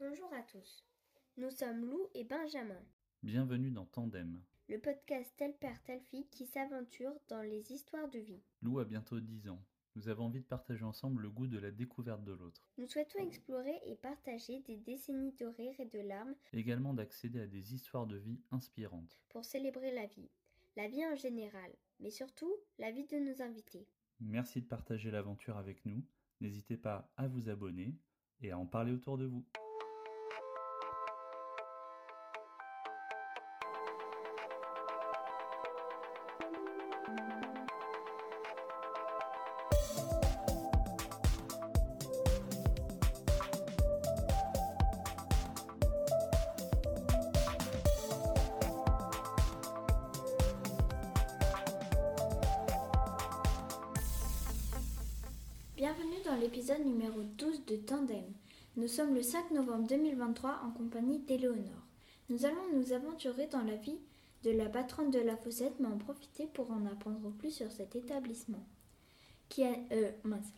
Bonjour à tous. Nous sommes Lou et Benjamin, Bienvenue dans Tandem. le podcast Tel Père Telle Fille qui s'aventure dans les histoires de vie. Lou a bientôt 10 ans. Nous avons envie de partager ensemble le goût de la découverte de l'autre. Nous souhaitons explorer et partager des décennies de rire et de larmes Également d'accéder à des histoires de vie inspirantes. pour célébrer la vie. La vie en général, mais surtout la vie de nos invités. Merci de partager l'aventure avec nous. N'hésitez pas à vous abonner et à en parler autour de vous. Sommes le 5 novembre 2023 en compagnie d'Éléonore. Nous allons nous aventurer dans la vie de la patronne de la Fossette, mais en profiter pour en apprendre plus sur cet établissement qui, euh,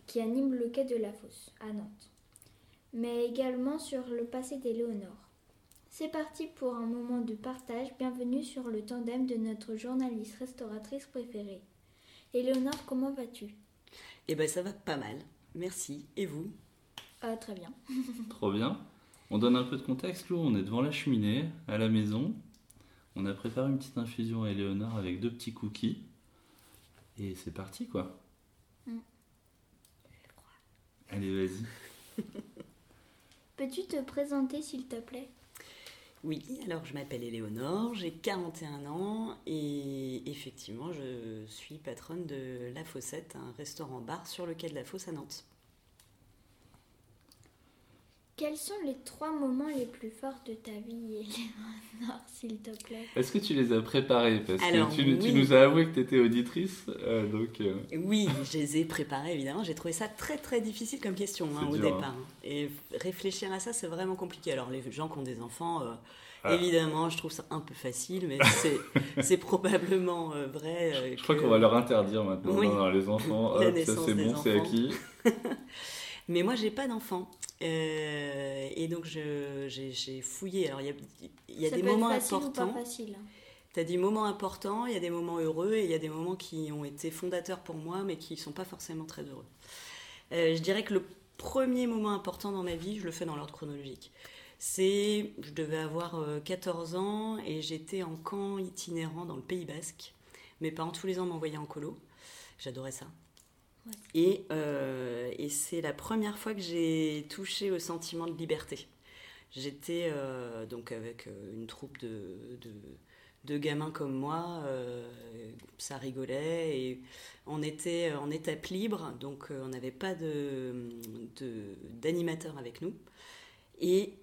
qui anime le quai de la Fosse à Nantes, mais également sur le passé d'Éléonore. C'est parti pour un moment de partage. Bienvenue sur le tandem de notre journaliste restauratrice préférée. Éléonore, comment vas-tu? Eh ben ça va pas mal, merci. Et vous? Ah, Très bien. Trop bien. On donne un peu de contexte, Lou. On est devant la cheminée, à la maison. On a préparé une petite infusion à Éléonore avec deux petits cookies. Et c'est parti, quoi. Mm. Allez, vas-y. Peux-tu te présenter s'il te plaît? Oui, alors je m'appelle Éléonore, j'ai 41 ans et effectivement je suis patronne de La Fossette, un restaurant-bar sur le quai de la Fosse à Nantes. Quels sont les trois moments les plus forts de ta vie, Éléonore, s'il te plaît? Est-ce que tu les as préparés? Parce Alors, que tu, nous as avoué que tu étais auditrice. euh, donc, euh, Oui, je les ai préparés évidemment, j'ai trouvé ça très très difficile comme question hein, C'est au dur, départ. Et réfléchir à ça c'est vraiment compliqué. Alors les gens qui ont des enfants, euh, Ah. évidemment je trouve ça un peu facile, mais c'est- probablement euh, vrai. euh, je crois qu'on va leur interdire maintenant. Oui. Non, non, les enfants, hop, ça c'est bon, c'est acquis. Mais moi, j'ai pas d'enfant. Euh, et donc, j'ai fouillé. Alors, il y a, il y a Ça des moments importants. pas facile. hein. Tu as des moments importants, il y a des moments heureux et il y a des moments qui ont été fondateurs pour moi, mais qui sont pas forcément très heureux. Euh, je dirais que le premier moment important dans ma vie, je le fais dans l'ordre chronologique. C'est, je devais avoir euh, 14 ans et j'étais en camp itinérant dans le Pays Basque. Mes parents tous les ans m'envoyaient en colo. J'adorais ça. Euh, et c'est la première fois que j'ai touché au sentiment de liberté. J'étais euh, donc avec euh, une troupe de, gamins comme moi, ça rigolait et on était en étape libre, donc on n'avait pas d'animateur avec nous. Et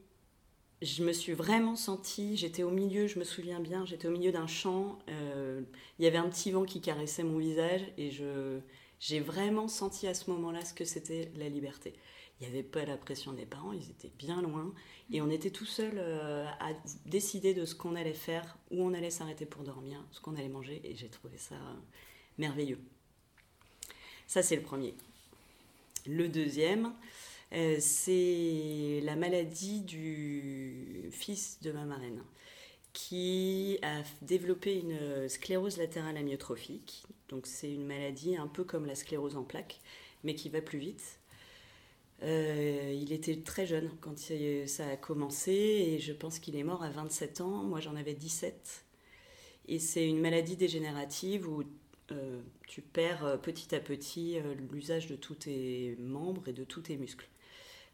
je me suis vraiment sentie, j'étais au milieu, je me souviens bien, j'étais au milieu d'un champ, il y avait un petit vent qui caressait mon visage et je, j'ai vraiment senti à ce moment-là ce que c'était la liberté. Il n'y avait pas la pression des parents, ils étaient bien loin et on était tout seuls euh, à décider de ce qu'on allait faire, où on allait s'arrêter pour dormir, ce qu'on allait manger et j'ai trouvé ça euh, merveilleux. Ça, c'est le premier. Le deuxième, euh, c'est la maladie du fils de ma marraine qui a développé une sclérose latérale amyotrophique. Donc c'est une maladie un peu comme la sclérose en plaques, mais qui va plus vite. Euh, il était très jeune quand ça a commencé et je pense qu'il est mort à 27 ans. Moi j'en avais 17. Et c'est une maladie dégénérative où euh, tu perds euh, petit à petit l'usage de tous tes membres et de tous tes muscles.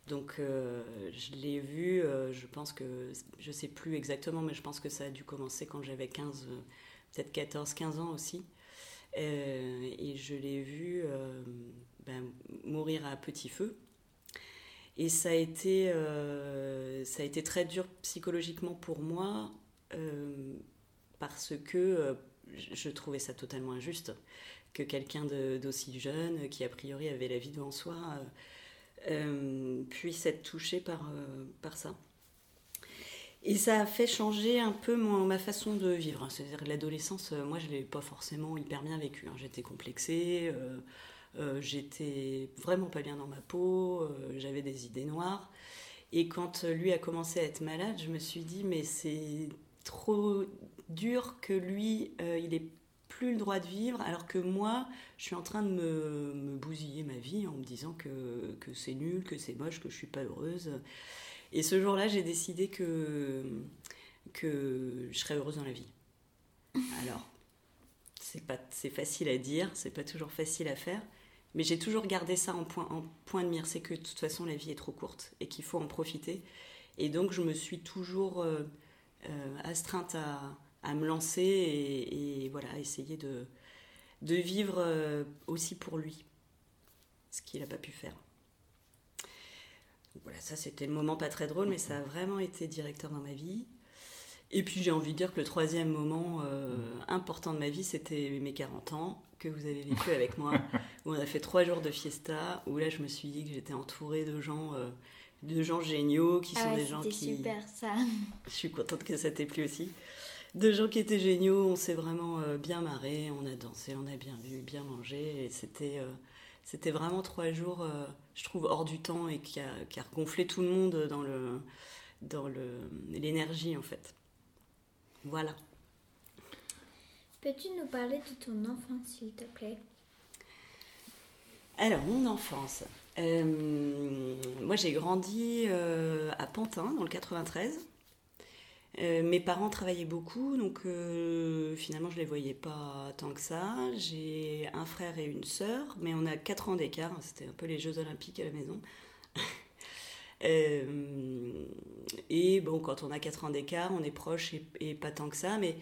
Donc je l'ai vu, je pense que, je sais plus exactement, mais je pense que ça a dû commencer quand j'avais 15, euh, peut-être 14, 15 ans aussi. Euh, et je l'ai vu euh, ben, mourir à petit feu. Et ça a été, euh, ça a été très dur psychologiquement pour moi parce que je trouvais ça totalement injuste que quelqu'un d'aussi jeune, qui a priori avait la vie devant soi, puisse être touché par, par ça. Et ça a fait changer un peu ma façon de vivre. C'est-à-dire que l'adolescence, euh, moi, je ne l'ai pas forcément hyper bien vécue. hein. J'étais complexée, euh, euh, j'étais vraiment pas bien dans ma peau, j'avais des idées noires. Et quand lui a commencé à être malade, je me suis dit, mais c'est trop dur que lui, il ait plus le droit de vivre, alors que moi, je suis en train de me, me bousiller ma vie en me disant que, que c'est nul, que c'est moche, que je suis pas heureuse. Et ce jour-là, j'ai décidé que, que je serais heureuse dans la vie. Alors, c'est facile à dire, c'est pas toujours facile à faire, mais j'ai toujours gardé ça en point, en point de mire, c'est que de toute façon la vie est trop courte et qu'il faut en profiter. Et donc je me suis toujours euh, euh, astreinte à, à, me lancer et, voilà, essayer de, de vivre euh, aussi pour lui, ce qu'il n'a pas pu faire. Voilà, ça c'était le moment pas très drôle, mais ça a vraiment été directeur dans ma vie. Et puis j'ai envie de dire que le troisième moment euh, important de ma vie, c'était mes 40 ans, que vous avez vécu avec moi, où on a fait trois jours de fiesta, où là je me suis dit que j'étais entourée de gens, euh, de gens géniaux, qui sont ah des gens qui... super ça. Je suis contente que ça t'ait plu aussi. De gens qui étaient géniaux, on s'est vraiment euh, bien marré, on a dansé, on a bien vu, bien mangé, et c'était... c'était vraiment trois jours, je trouve, hors du temps et qui a, qui a gonflé tout le monde dans le dans l'énergie en fait. Voilà. Peux-tu nous parler de ton enfance, s'il te plaît? Alors, mon enfance. Euh, moi, j'ai grandi euh, à Pantin, dans le 93. Euh, mes parents travaillaient beaucoup, donc finalement je les voyais pas tant que ça. J'ai un frère et une sœur, mais on a 4 ans d'écart, c'était un peu les Jeux Olympiques à la maison. Euh, et bon, quand on a 4 ans d'écart, on est proche et, pas tant que ça, mais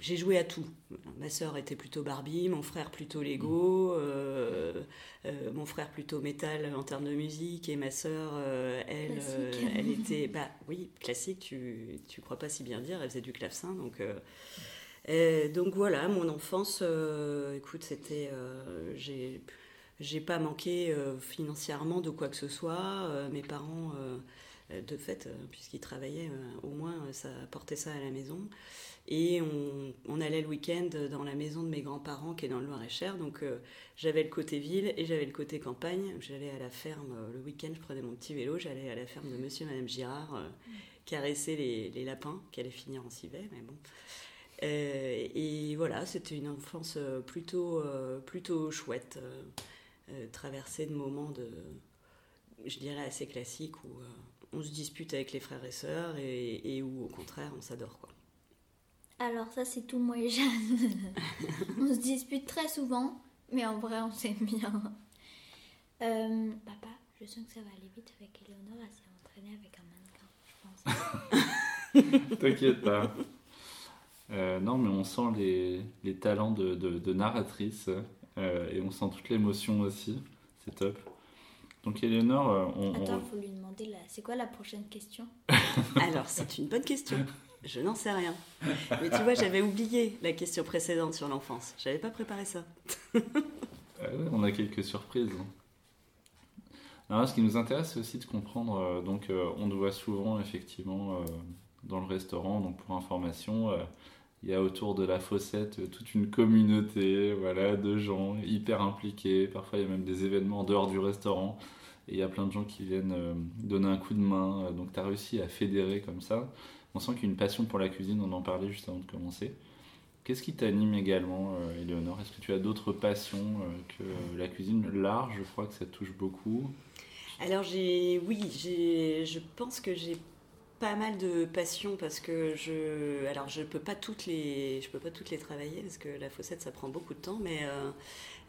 j'ai joué à tout. Ma sœur était plutôt Barbie, mon frère plutôt Lego, euh, euh, mon frère plutôt métal en termes de musique, et ma sœur, elle, elle était, bah oui, classique, tu, tu crois pas si bien dire, elle faisait du clavecin, donc. donc voilà, mon enfance, écoute, c'était, j'ai j'ai pas manqué euh, financièrement de quoi que ce soit. Euh, mes parents, euh, de fait, puisqu'ils travaillaient, au moins ça apportait ça à la maison. Et on, allait le week-end dans la maison de mes grands-parents qui est dans le Loir-et-Cher. Donc j'avais le côté ville et j'avais le côté campagne. J'allais à la ferme le week-end, je prenais mon petit vélo, j'allais à la ferme de monsieur et madame Girard caresser les, lapins qui allaient finir en civet. Mais bon. et voilà, c'était une enfance plutôt, plutôt chouette. Euh, traverser de moments de, je dirais, assez classiques où euh, on se dispute avec les frères et sœurs et, où au contraire on s'adore. quoi. Alors ça c'est tout moi et Jeanne. on se dispute très souvent, mais en vrai on s'aime bien. Euh, papa, je sens que ça va aller vite avec Eleonore, elle s'est entraînée avec un mannequin, je pense. T'inquiète pas. non, mais on sent les, les talents de, de, de narratrice euh, et on sent toute l'émotion aussi. C'est top. Donc Eleonore, euh, on... Attends, il faut lui demander, là, c'est quoi la prochaine question? Alors, c'est une bonne question. Je n'en sais rien. Mais tu vois, j'avais oublié la question précédente sur l'enfance. J'avais pas préparé ça. Ah on a quelques surprises. Alors, ce qui nous intéresse, c'est aussi de comprendre. Euh, donc, on te voit souvent, effectivement, dans le restaurant. Donc, pour information, il y a autour de la fossette euh, toute une communauté voilà, de gens hyper impliqués. Parfois, il y a même des événements en dehors du restaurant. Et il y a plein de gens qui viennent euh, donner un coup de main. Euh, donc, tu as réussi à fédérer comme ça. On sent qu'il y a une passion pour la cuisine, on en parlait juste avant de commencer. Qu'est-ce qui t'anime également, Éléonore? Est-ce que tu as d'autres passions que la cuisine? L'art, je crois que ça te touche beaucoup. Alors, j'ai, oui, j'ai, je pense que j'ai pas mal de passion parce que je alors je peux pas toutes les je peux pas toutes les travailler parce que la fossette ça prend beaucoup de temps mais euh,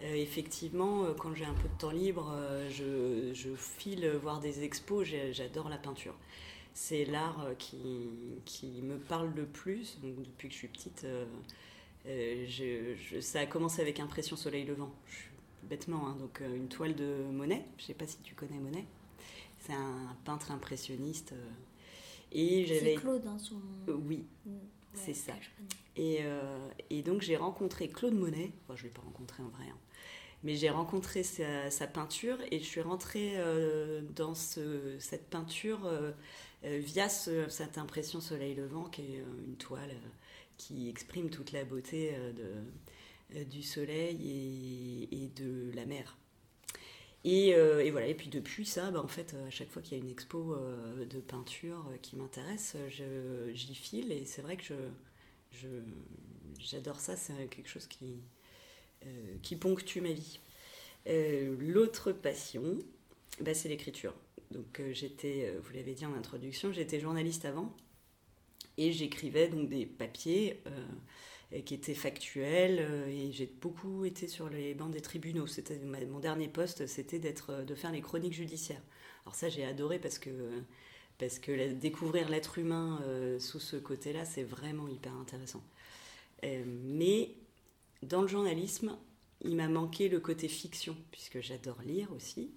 euh, effectivement euh, quand j'ai un peu de temps libre je, je, file voir des expos j'adore la peinture c'est l'art qui, qui me parle le plus donc depuis que je suis petite je, ça a commencé avec impression soleil levant bêtement hein, donc une toile de Monet je sais pas si tu connais Monet c'est un peintre impressionniste et j'avais. C'est Claude, hein, son. Euh, oui, mm. c'est ça. Et, euh, et, donc j'ai rencontré Claude Monet. Enfin, je ne l'ai pas rencontré en vrai. Hein. Mais j'ai rencontré sa, peinture et je suis rentrée euh, dans ce, cette peinture via cette impression soleil levant qui est une toile qui exprime toute la beauté du soleil et, de la mer. Et, euh, voilà, et puis depuis ça, bah, en fait, à chaque fois qu'il y a une expo euh, de peinture euh, qui m'intéresse, j'y file et c'est vrai que j'adore ça, c'est quelque chose qui, qui ponctue ma vie. L'autre passion, bah, c'est l'écriture. Donc j'étais, vous l'avez dit en introduction, j'étais journaliste avant et j'écrivais donc des papiers qui était factuel euh, et j'ai beaucoup été sur les bancs des tribunaux. C'était mon dernier poste, c'était d'être euh, de faire les chroniques judiciaires. Alors ça j'ai adoré parce que parce que découvrir l'être humain euh, sous ce côté-là, c'est vraiment hyper intéressant. mais dans le journalisme, il m'a manqué le côté fiction, puisque j'adore lire aussi.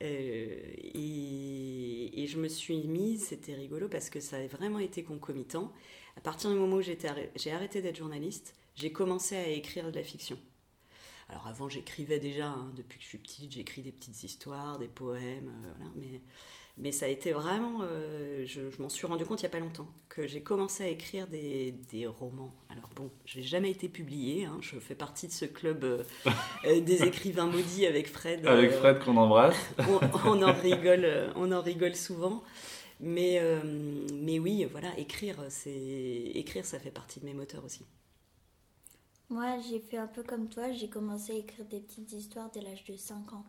Et, et, je me suis mise, c'était rigolo parce que ça a vraiment été concomitant. À partir du moment où j'ai arrêté d'être journaliste, j'ai commencé à écrire de la fiction. Alors avant, j'écrivais déjà, hein, depuis que je suis petite, j'écris des petites histoires, des poèmes, euh, mais, mais ça a été vraiment, euh, je, m'en suis rendu compte il n'y a pas longtemps, que j'ai commencé à écrire des, des romans. Alors bon, je n'ai jamais été publiée, hein, je fais partie de ce club euh, des écrivains maudits avec Fred. Avec Fred qu'on embrasse. on, en rigole, on en rigole souvent. Mais, euh, mais oui, voilà, écrire, c'est écrire, ça fait partie de mes moteurs aussi. Moi, j'ai fait un peu comme toi, j'ai commencé à écrire des petites histoires dès l'âge de 5 ans,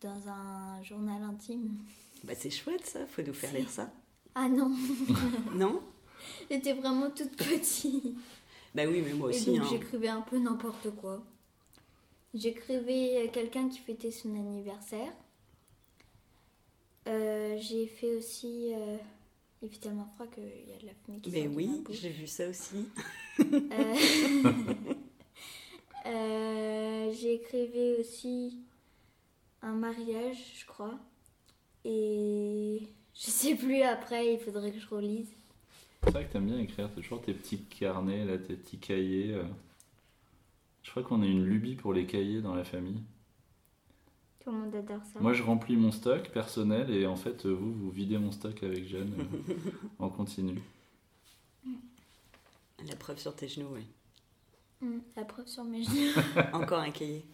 dans un journal intime. Bah c'est chouette ça, faut nous faire lire ça. Ah non Non? J'étais vraiment toute petite. Bah oui, mais moi aussi. Et donc hein. j'écrivais un peu n'importe quoi. J'écrivais quelqu'un qui fêtait son anniversaire. Euh, j'ai fait aussi. Euh, il fait tellement froid qu'il y a de la fumée qui Mais oui, j'ai vu ça aussi. euh, j'ai écrivé aussi un mariage, je crois. Et je sais plus après, il faudrait que je relise. C'est vrai que t'aimes bien écrire, toujours tes petits carnets, là, tes petits cahiers. Euh. Je crois qu'on a une lubie pour les cahiers dans la famille. Moi, je remplis mon stock personnel et en fait, vous, vous videz mon stock avec Jeanne On euh, continue. La preuve sur tes genoux, oui. Mm, la preuve sur mes genoux. Encore un cahier.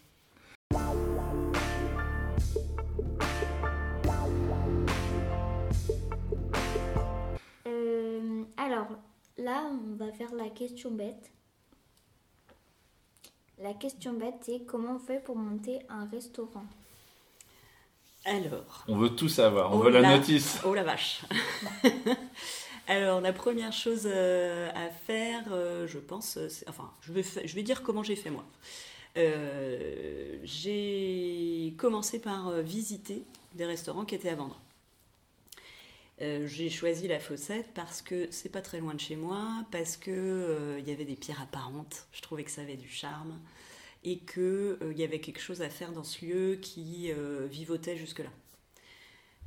Alors, là, on va faire la question bête. La question bête, c'est comment on fait pour monter un restaurant? Alors. On veut tout savoir, on oh veut la, notice. Oh la vache. Alors, la première chose euh, à faire, euh, je pense, enfin, je vais, je vais dire comment j'ai fait moi. Euh, j'ai commencé par visiter des restaurants qui étaient à vendre. J'ai choisi la Fossette parce que c'est pas très loin de chez moi, parce que il y avait des pierres apparentes. Je trouvais que ça avait du charme et qu'il euh, y avait quelque chose à faire dans ce lieu qui euh, vivotait jusque-là.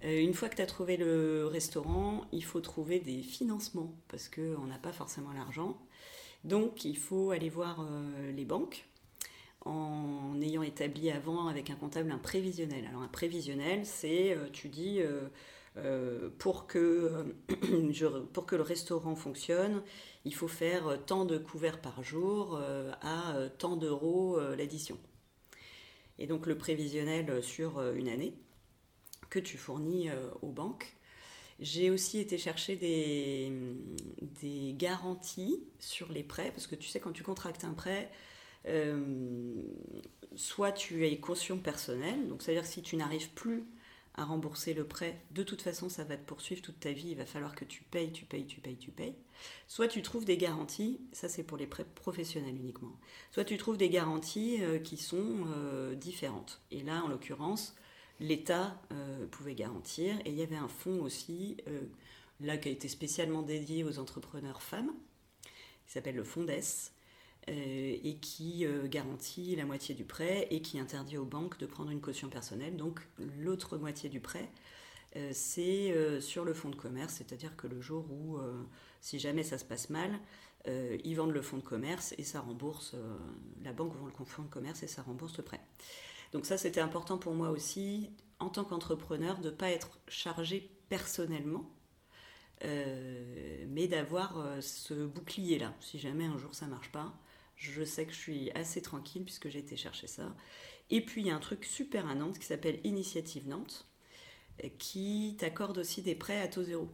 Euh, une fois que tu as trouvé le restaurant, il faut trouver des financements parce qu'on n'a pas forcément l'argent. Donc il faut aller voir les banques en ayant établi avant avec un comptable un prévisionnel. Alors un prévisionnel, c'est, tu dis, pour, que, pour que le restaurant fonctionne, il faut faire euh, tant de couverts par jour euh, à euh, tant d'euros l'addition. Et donc le prévisionnel sur une année que tu fournis aux banques. J'ai aussi été chercher des, des, garanties sur les prêts, parce que tu sais, quand tu contractes un prêt, soit tu as caution personnelle, donc c'est-à-dire si tu n'arrives plus à rembourser le prêt, de toute façon, ça va te poursuivre toute ta vie. Il va falloir que tu payes, tu payes, tu payes, tu payes. Soit tu trouves des garanties, ça c'est pour les prêts professionnels uniquement. Soit tu trouves des garanties euh, qui sont euh, différentes. Et là, en l'occurrence, l'État euh, pouvait garantir. Et il y avait un fonds aussi, là qui a été spécialement dédié aux entrepreneurs femmes, qui s'appelle le FONDES euh, et qui euh, garantit la moitié du prêt et qui interdit aux banques de prendre une caution personnelle. Donc l'autre moitié du prêt, euh, c'est sur le fonds de commerce, c'est-à-dire que le jour où, si jamais ça se passe mal, ils vendent le fonds de commerce et ça rembourse, la banque vend le fonds de commerce et ça rembourse le prêt. Donc ça, c'était important pour moi aussi, en tant qu'entrepreneur, de ne pas être chargé personnellement, mais d'avoir ce bouclier-là. Si jamais un jour ça ne marche pas, je sais que je suis assez tranquille puisque j'ai été chercher ça. Et puis il y a un truc super à Nantes qui s'appelle Initiative Nantes, euh, qui t'accorde aussi des prêts à taux zéro.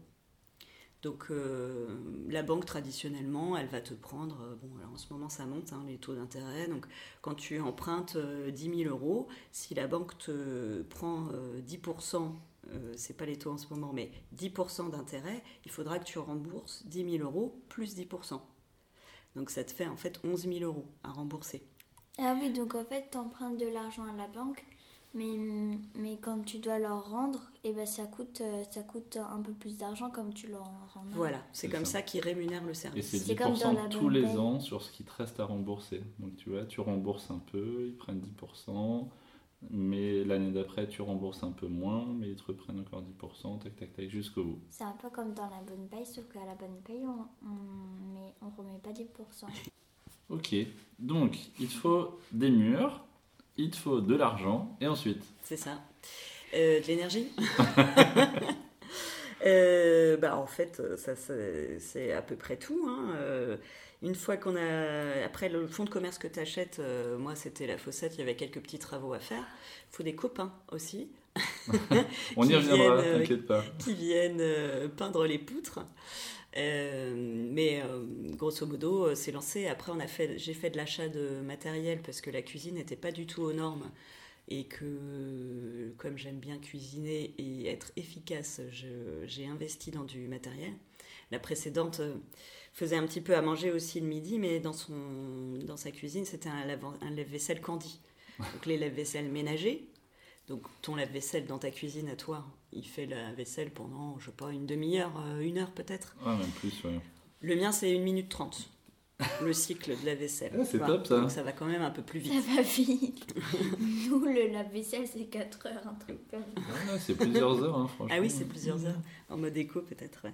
Donc euh, la banque traditionnellement, elle va te prendre, euh, bon alors en ce moment ça monte hein, les taux d'intérêt, donc quand tu empruntes 10 000 euros, si la banque te prend 10%, c'est pas les taux en ce moment, mais 10% d'intérêt, il faudra que tu rembourses 10 000 euros plus 10%. Donc ça te fait en fait 11 000 euros à rembourser. Ah oui, donc en fait, tu empruntes de l'argent à la banque, mais, mais quand tu dois leur rendre, et eh ben, ça, coûte, euh, ça coûte un peu plus d'argent comme tu leur rends. Voilà, c'est comme ça, qu'ils rémunèrent le service. Et c'est 10% tous les ans sur ce qui te reste à rembourser. Donc tu vois, tu rembourses un peu, ils prennent 10%, mais l'année d'après, tu rembourses un peu moins, mais ils te reprennent encore 10%, tac, tac, tac, jusqu'au bout. C'est un peu comme dans la bonne paye, sauf qu'à la bonne paye, on ne on remet pas 10%. Ok, donc il te faut des murs, il te faut de l'argent, et ensuite C'est ça. Euh, de l'énergie euh, bah, En fait, ça, c'est à peu près tout. Hein. Euh, une fois qu'on a. Après, le fonds de commerce que tu achètes, moi, c'était la fossette, il y avait quelques petits travaux à faire. Il faut des copains aussi. On y reviendra, t'inquiète pas. Qui viennent peindre les poutres. Euh, mais euh, grosso modo, euh, c'est lancé. Après, on a fait, j'ai fait de l'achat de matériel parce que la cuisine n'était pas du tout aux normes et que comme j'aime bien cuisiner et être efficace, j'ai investi dans du matériel. La précédente faisait un petit peu à manger aussi le midi, mais dans, son, dans sa cuisine, c'était un, un lave-vaisselle Candy. Donc les lave-vaisselle ménagers, donc ton lave-vaisselle dans ta cuisine à toi, il fait la vaisselle pendant, je sais pas, une demi-heure, euh, une heure peut-être? Ah, même plus, ouais. Le mien, c'est une minute trente. le cycle de la vaisselle. Ah, c'est top ça. Donc ça va quand même un peu plus vite. Ça va vite. Nous, le lave-vaisselle, c'est 4 heures, un truc comme ça. Ah, c'est plusieurs heures, hein, franchement. Ah oui, c'est plusieurs heures. En mode éco, peut-être, ouais.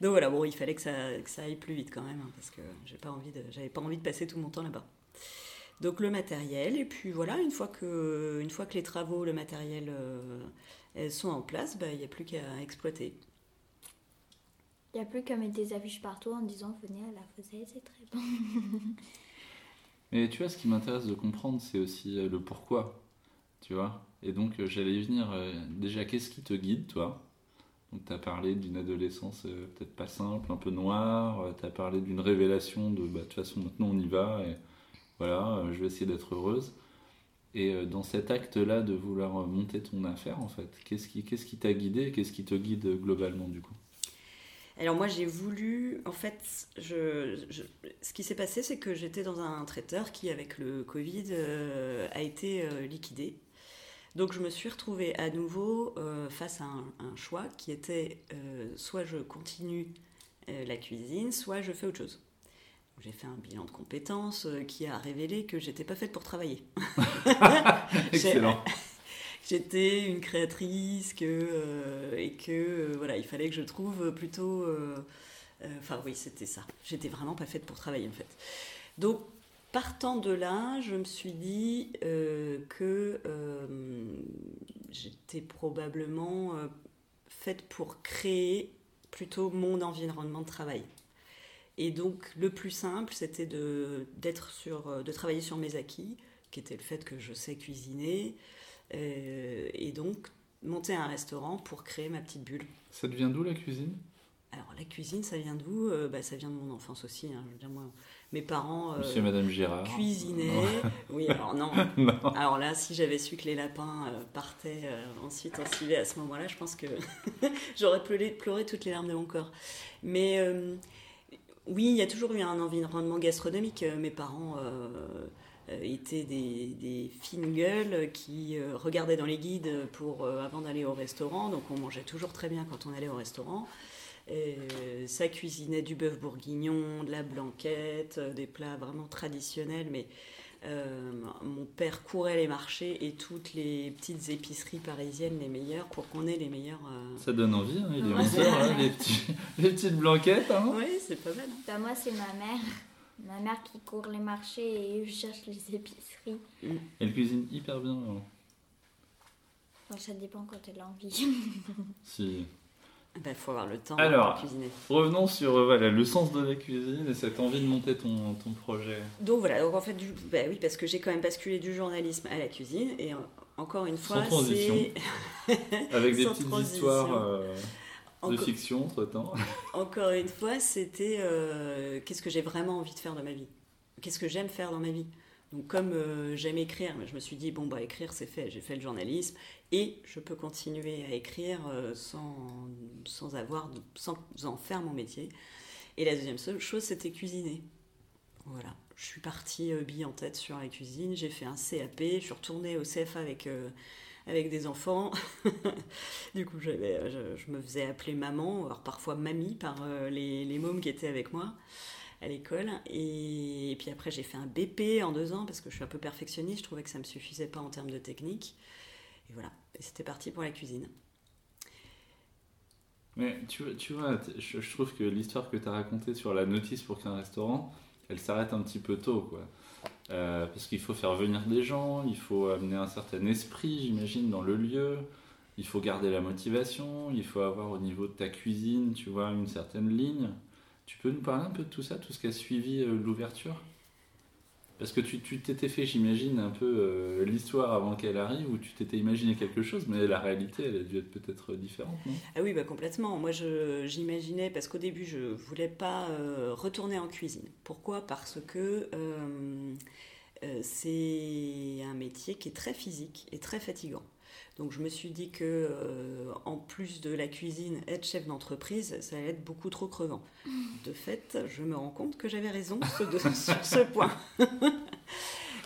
Donc voilà, bon, il fallait que ça, que ça aille plus vite quand même, hein, parce que j'ai pas envie de, j'avais pas envie de passer tout mon temps là-bas. Donc le matériel, et puis voilà, une fois que, une fois que les travaux, le matériel euh, sont en place, bah, il n'y a plus qu'à exploiter. Il n'y a plus qu'à mettre des affiches partout en disant venez à la fossette, c'est très bon. Mais tu vois, ce qui m'intéresse de comprendre, c'est aussi euh, le pourquoi. Tu vois Et donc, euh, j'allais y venir. déjà, qu'est-ce qui te guide, toi? Donc, tu as parlé d'une adolescence peut-être pas simple, un peu noire. tu as parlé d'une révélation de bah, de toute façon, maintenant on y va. Et voilà, euh, je vais essayer d'être heureuse. Et euh, dans cet acte-là de vouloir euh, monter ton affaire, en fait, qu'est-ce qui t'a guidé Qu'est-ce qui te guide globalement, du coup? Alors moi j'ai voulu, en fait, ce qui s'est passé c'est que j'étais dans un traiteur qui avec le Covid a été liquidé. Donc je me suis retrouvée à nouveau face à un, choix qui était soit je continue la cuisine, soit je fais autre chose. J'ai fait un bilan de compétences euh, qui a révélé que j'étais pas faite pour travailler. Excellent. J'étais une créatrice que, euh, et que euh, voilà, il fallait que je trouve plutôt. Enfin oui, c'était ça. J'étais vraiment pas faite pour travailler en fait. Donc partant de là, je me suis dit que j'étais probablement faite pour créer plutôt mon environnement de travail. Et donc, le plus simple, c'était de, euh, travailler sur mes acquis, qui était le fait que je sais cuisiner, euh, et donc monter un restaurant pour créer ma petite bulle. Ça vient d'où la cuisine? Alors, la cuisine, ça vient d'où euh, bah, Ça vient de mon enfance aussi. Hein. Je veux dire, moi, mes parents Monsieur et Madame Girard. cuisinaient. Oui, alors non. Alors là, si j'avais su que les lapins partaient ensuite en civet à ce moment-là, je pense que j'aurais pleuré, pleuré toutes les larmes de mon corps. Mais oui, il y a toujours eu un environnement gastronomique. Euh, mes parents euh, euh, étaient des, fines gueules qui regardaient dans les guides pour, avant d'aller au restaurant. Donc on mangeait toujours très bien quand on allait au restaurant. Ça cuisinait du bœuf bourguignon, de la blanquette, des plats vraiment traditionnels, mais euh, mon père courait les marchés et toutes les petites épiceries parisiennes les meilleures pour qu'on ait les meilleures. Euh, Ça donne envie, hein, les, hein, les, les, petites blanquettes. Hein. Oui, c'est pas mal. Bah, moi, c'est ma mère. Ma mère qui court les marchés et je cherche les épiceries. Mm. Elle cuisine hyper bien. ça dépend quand elle a envie. si. Il ben, faut avoir le temps Alors, de cuisiner. Revenons sur euh, voilà, le sens de la cuisine et cette envie de monter ton, ton projet. Donc voilà, donc en fait, du, bah oui, parce que j'ai quand même basculé du journalisme à la cuisine. Et en- encore une fois, Sans transition. Avec des Sans petites transition. histoires euh, de Encore- fiction entre temps. Encore une fois, c'était euh, qu'est-ce que j'ai vraiment envie de faire dans ma vie? Qu'est-ce que j'aime faire dans ma vie? Donc, comme euh, j'aime écrire, je me suis dit, bon, bah, écrire, c'est fait. J'ai fait le journalisme et je peux continuer à écrire euh, sans, sans, avoir, sans en faire mon métier. Et la deuxième chose, c'était cuisiner. Voilà. Je suis partie euh, bille en tête sur la cuisine. J'ai fait un CAP. Je suis retournée au CFA avec, euh, avec des enfants. du coup, euh, je, me faisais appeler maman, alors parfois mamie par les, les mômes qui étaient avec moi à l'école. Et, puis après, j'ai fait un BP en deux ans parce que je suis un peu perfectionniste. Je trouvais que ça ne me suffisait pas en termes de technique. Et voilà. Et c'était parti pour la cuisine. Mais tu, vois- je trouve que l'histoire que tu as racontée sur la notice pour qu'un restaurant, elle s'arrête un petit peu tôt, quoi. Euh, parce qu'il faut faire venir des gens, il faut amener un certain esprit, j'imagine, dans le lieu, il faut garder la motivation, il faut avoir au niveau de ta cuisine, tu vois, une certaine ligne. Tu peux nous parler un peu de tout ça, tout ce qui a suivi euh, l'ouverture? Parce que tu t'étais fait, j'imagine, un peu euh, l'histoire avant qu'elle arrive, où tu t'étais imaginé quelque chose, mais la réalité, elle a dû être peut-être différente, non? Ah oui, bah complètement. Moi, j'imaginais, parce qu'au début, je voulais pas euh, retourner en cuisine. Pourquoi? Parce que euh, euh, c'est un métier qui est très physique et très fatigant. Donc, je me suis dit que, euh, en plus de la cuisine, être chef d'entreprise, ça allait être beaucoup trop crevant. De fait, je me rends compte que j'avais raison sur de- sur ce point.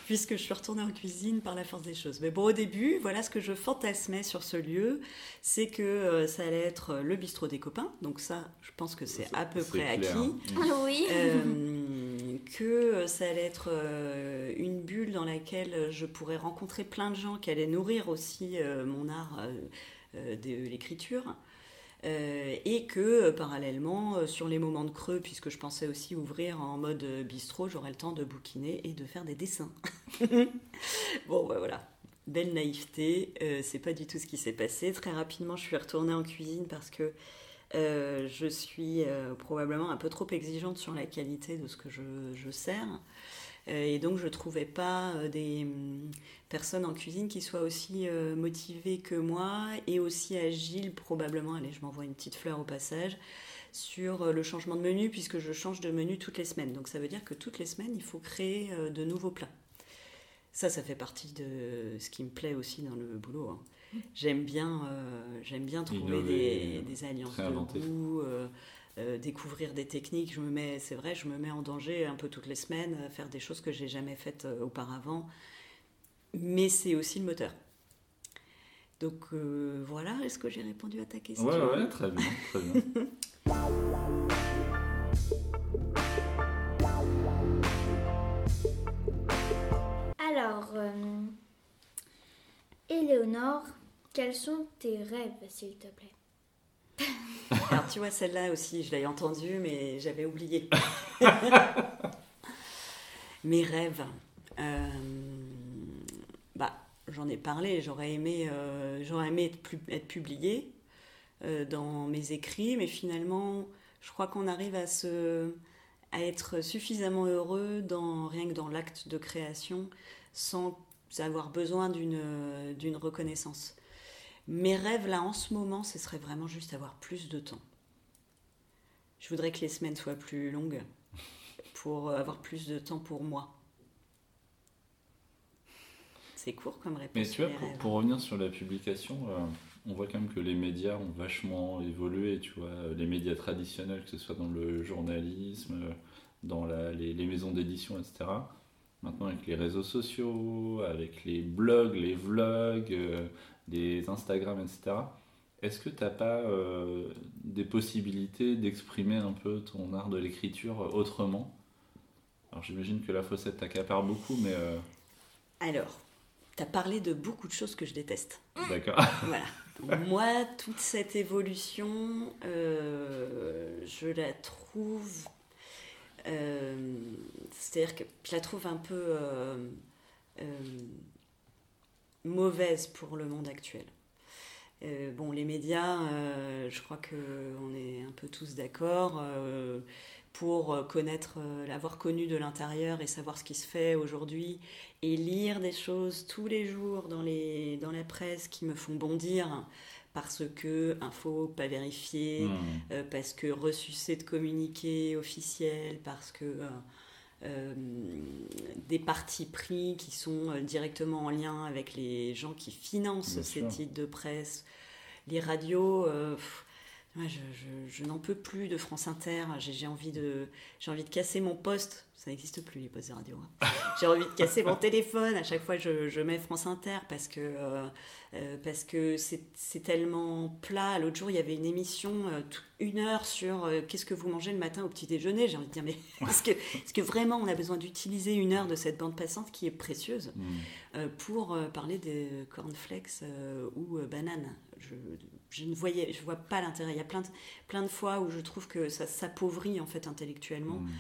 Puisque je suis retournée en cuisine par la force des choses. Mais bon, au début, voilà ce que je fantasmais sur ce lieu c'est que euh, ça allait être le bistrot des copains. Donc ça, je pense que c'est à peu près clair. acquis. Mm. Oui. Euh, que ça allait être euh, une bulle dans laquelle je pourrais rencontrer plein de gens qui allaient nourrir aussi euh, mon art euh, euh, de l'écriture. Euh, et que euh, parallèlement, euh, sur les moments de creux, puisque je pensais aussi ouvrir en mode euh, bistrot, j'aurais le temps de bouquiner et de faire des dessins. bon, bah, voilà, belle naïveté, euh, c'est pas du tout ce qui s'est passé. Très rapidement, je suis retournée en cuisine parce que euh, je suis euh, probablement un peu trop exigeante sur la qualité de ce que je, sers. Euh, et donc, je ne trouvais pas des hum, personnes en cuisine qui soient aussi motivées que moi et aussi agiles, probablement. Allez, je m'envoie une petite fleur au passage sur le changement de menu, puisque je change de menu toutes les semaines. Donc, ça veut dire que toutes les semaines, il faut créer de nouveaux plats. Ça, ça fait partie de ce qui me plaît aussi dans le boulot. hein. J'aime bien, euh, j'aime bien trouver Innover, des, des alliances de goût, euh, euh, découvrir des techniques. Je me mets, c'est vrai, je me mets en danger un peu toutes les semaines, à faire des choses que j'ai jamais faites euh, auparavant. Mais c'est aussi le moteur. Donc euh, voilà, est-ce que j'ai répondu à ta question? Ouais, ouais, très bien, très bien. Alors, euh, Éléonore, quels sont tes rêves, s'il te plaît? Alors tu vois, celle-là aussi, je l'ai entendue, mais j'avais oublié. Mes rêves. euh, bah, j'en ai parlé. J'aurais aimé, euh, j'aurais aimé être, être publiée euh, dans mes écrits, mais finalement, je crois qu'on arrive à se, à être suffisamment heureux dans rien que dans l'acte de création, sans avoir besoin d'une reconnaissance. Mes rêves là en ce moment, ce serait vraiment juste avoir plus de temps. Je voudrais que les semaines soient plus longues pour avoir plus de temps pour moi. C'est court comme réponse. Mais tu vois, pour, revenir sur la publication, euh, on voit quand même que les médias ont vachement évolué, tu vois, euh, les médias traditionnels, que ce soit dans le journalisme, euh, dans la- les, les maisons d'édition, etc. Maintenant, avec les réseaux sociaux, avec les blogs, les vlogs, euh, les Instagram, etc. Est-ce que tu n'as pas euh, des possibilités d'exprimer un peu ton art de l'écriture autrement? Alors j'imagine que la fossette t'accapare beaucoup, mais euh, Alors, tu as parlé de beaucoup de choses que je déteste. d'accord. Voilà. Moi, toute cette évolution, euh, je la trouve. C'est-à-dire que je la trouve un peu mauvaise pour le monde actuel. bon, les médias, je crois qu'on est un peu tous d'accord pour connaître, l'avoir connu de l'intérieur et savoir ce qui se fait aujourd'hui et lire des choses tous les jours dans, les, dans la presse qui me font bondir parce que info pas vérifié, mmh. parce que reçu de communiqué officiel, parce que euh, des partis pris qui sont euh, directement en lien avec les gens qui financent ces titres de presse, les radios. Euh, je, n'en peux plus de France Inter. J'ai envie de, j'ai envie de casser mon poste. Ça n'existe plus les postes de radio. Hein. j'ai envie de casser mon téléphone à chaque fois je, je mets France Inter parce que euh, euh, parce que c'est tellement plat. L'autre jour, il y avait une émission euh, une heure sur qu'est-ce que vous mangez le matin au petit déjeuner. J'ai envie de dire mais est-ce que est-ce que vraiment on a besoin d'utiliser une heure de cette bande passante qui est précieuse mm. pour parler des cornflakes ou bananes je, je ne voyais, je vois pas l'intérêt. Il y a plein de, plein de fois où je trouve que ça s'appauvrit en fait intellectuellement. Mm.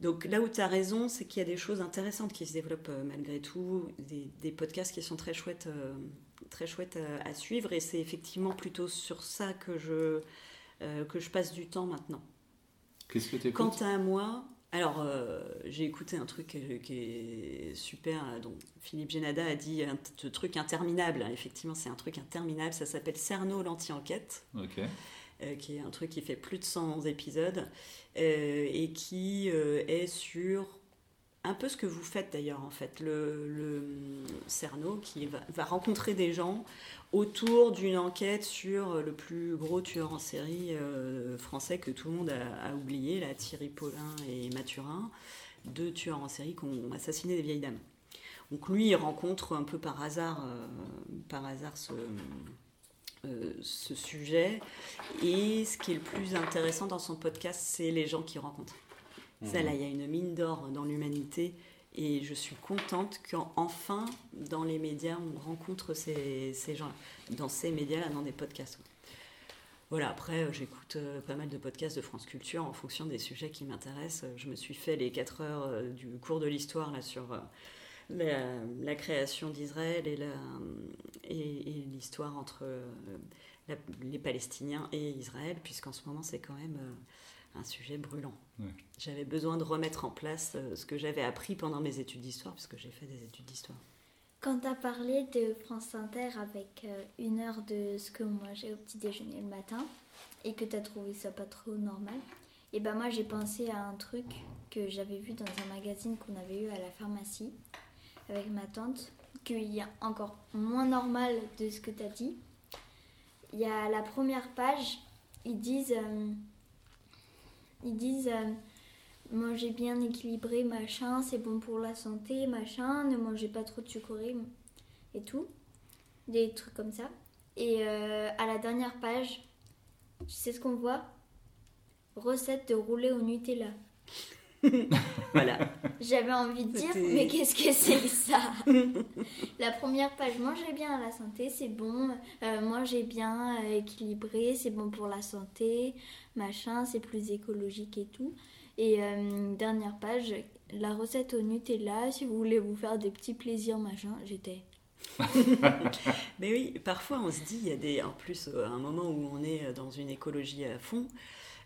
Donc là où tu as raison, c'est qu'il y a des choses intéressantes qui se développent euh, malgré tout, des, des, podcasts qui sont très chouettes, euh, très chouettes euh, à, suivre, et c'est effectivement plutôt sur ça que je, que je passe du temps maintenant. Qu'est-ce que tu Quant à moi, alors, euh, j'ai écouté un truc qui est super, dont Philippe Génada a dit un truc interminable. Effectivement, c'est un truc interminable. Ça s'appelle Cerno l'anti-enquête. Euh, qui est un truc qui fait plus de 100 épisodes euh, et qui est sur un peu ce que vous faites d'ailleurs en fait. Le, le Cerno qui va, rencontrer des gens autour d'une enquête sur le plus gros tueur en série euh, français que tout le monde a, oublié, là, Thierry Paulin et Mathurin, deux tueurs en série qui ont assassiné des vieilles dames. Donc lui, il rencontre un peu par hasard, euh, par hasard ce, euh, ce sujet. Et ce qui est le plus intéressant dans son podcast, c'est les gens qu'il rencontre. Ça, là, mmh. il y a une mine d'or dans l'humanité et je suis contente qu'enfin, dans les médias, on rencontre ces, ces gens-là, dans ces médias-là, dans des podcasts. Voilà, après, euh, j'écoute euh, pas mal de podcasts de France Culture en fonction des sujets qui m'intéressent. Je me suis fait les 4 heures euh, du cours de l'histoire là sur la, création d'Israël et, et, l'histoire entre les Palestiniens et Israël, puisqu'en ce moment, c'est quand même un sujet brûlant. J'avais besoin de remettre en place euh, ce que j'avais appris pendant mes études d'histoire, puisque j'ai fait des études d'histoire. Quand tu as parlé de France Inter avec euh, une heure de ce que moi j'ai au petit déjeuner le matin, et que tu as trouvé ça pas trop normal, et ben moi j'ai pensé à un truc que j'avais vu dans un magazine qu'on avait eu à la pharmacie avec ma tante, qu'il y a encore moins normal de ce que tu as dit. Il y a la première page, ils disent... Euh, ils disent euh, mangez bien équilibré, machin, c'est bon pour la santé, machin, ne mangez pas trop de sucreries et tout. Des trucs comme ça. Et euh, à la dernière page, tu sais ce qu'on voit? Recette de rouler au Nutella. voilà. J'avais envie de dire, mais qu'est-ce que c'est ça? La première page, mangez bien à la santé, c'est bon. Euh, mangez bien euh, équilibré, c'est bon pour la santé, machin, c'est plus écologique et tout. Et euh, dernière page, la recette au Nutella, si vous voulez vous faire des petits plaisirs, machin, j'étais. mais oui, parfois on se dit, il y a des, en plus, à un moment où on est dans une écologie à fond,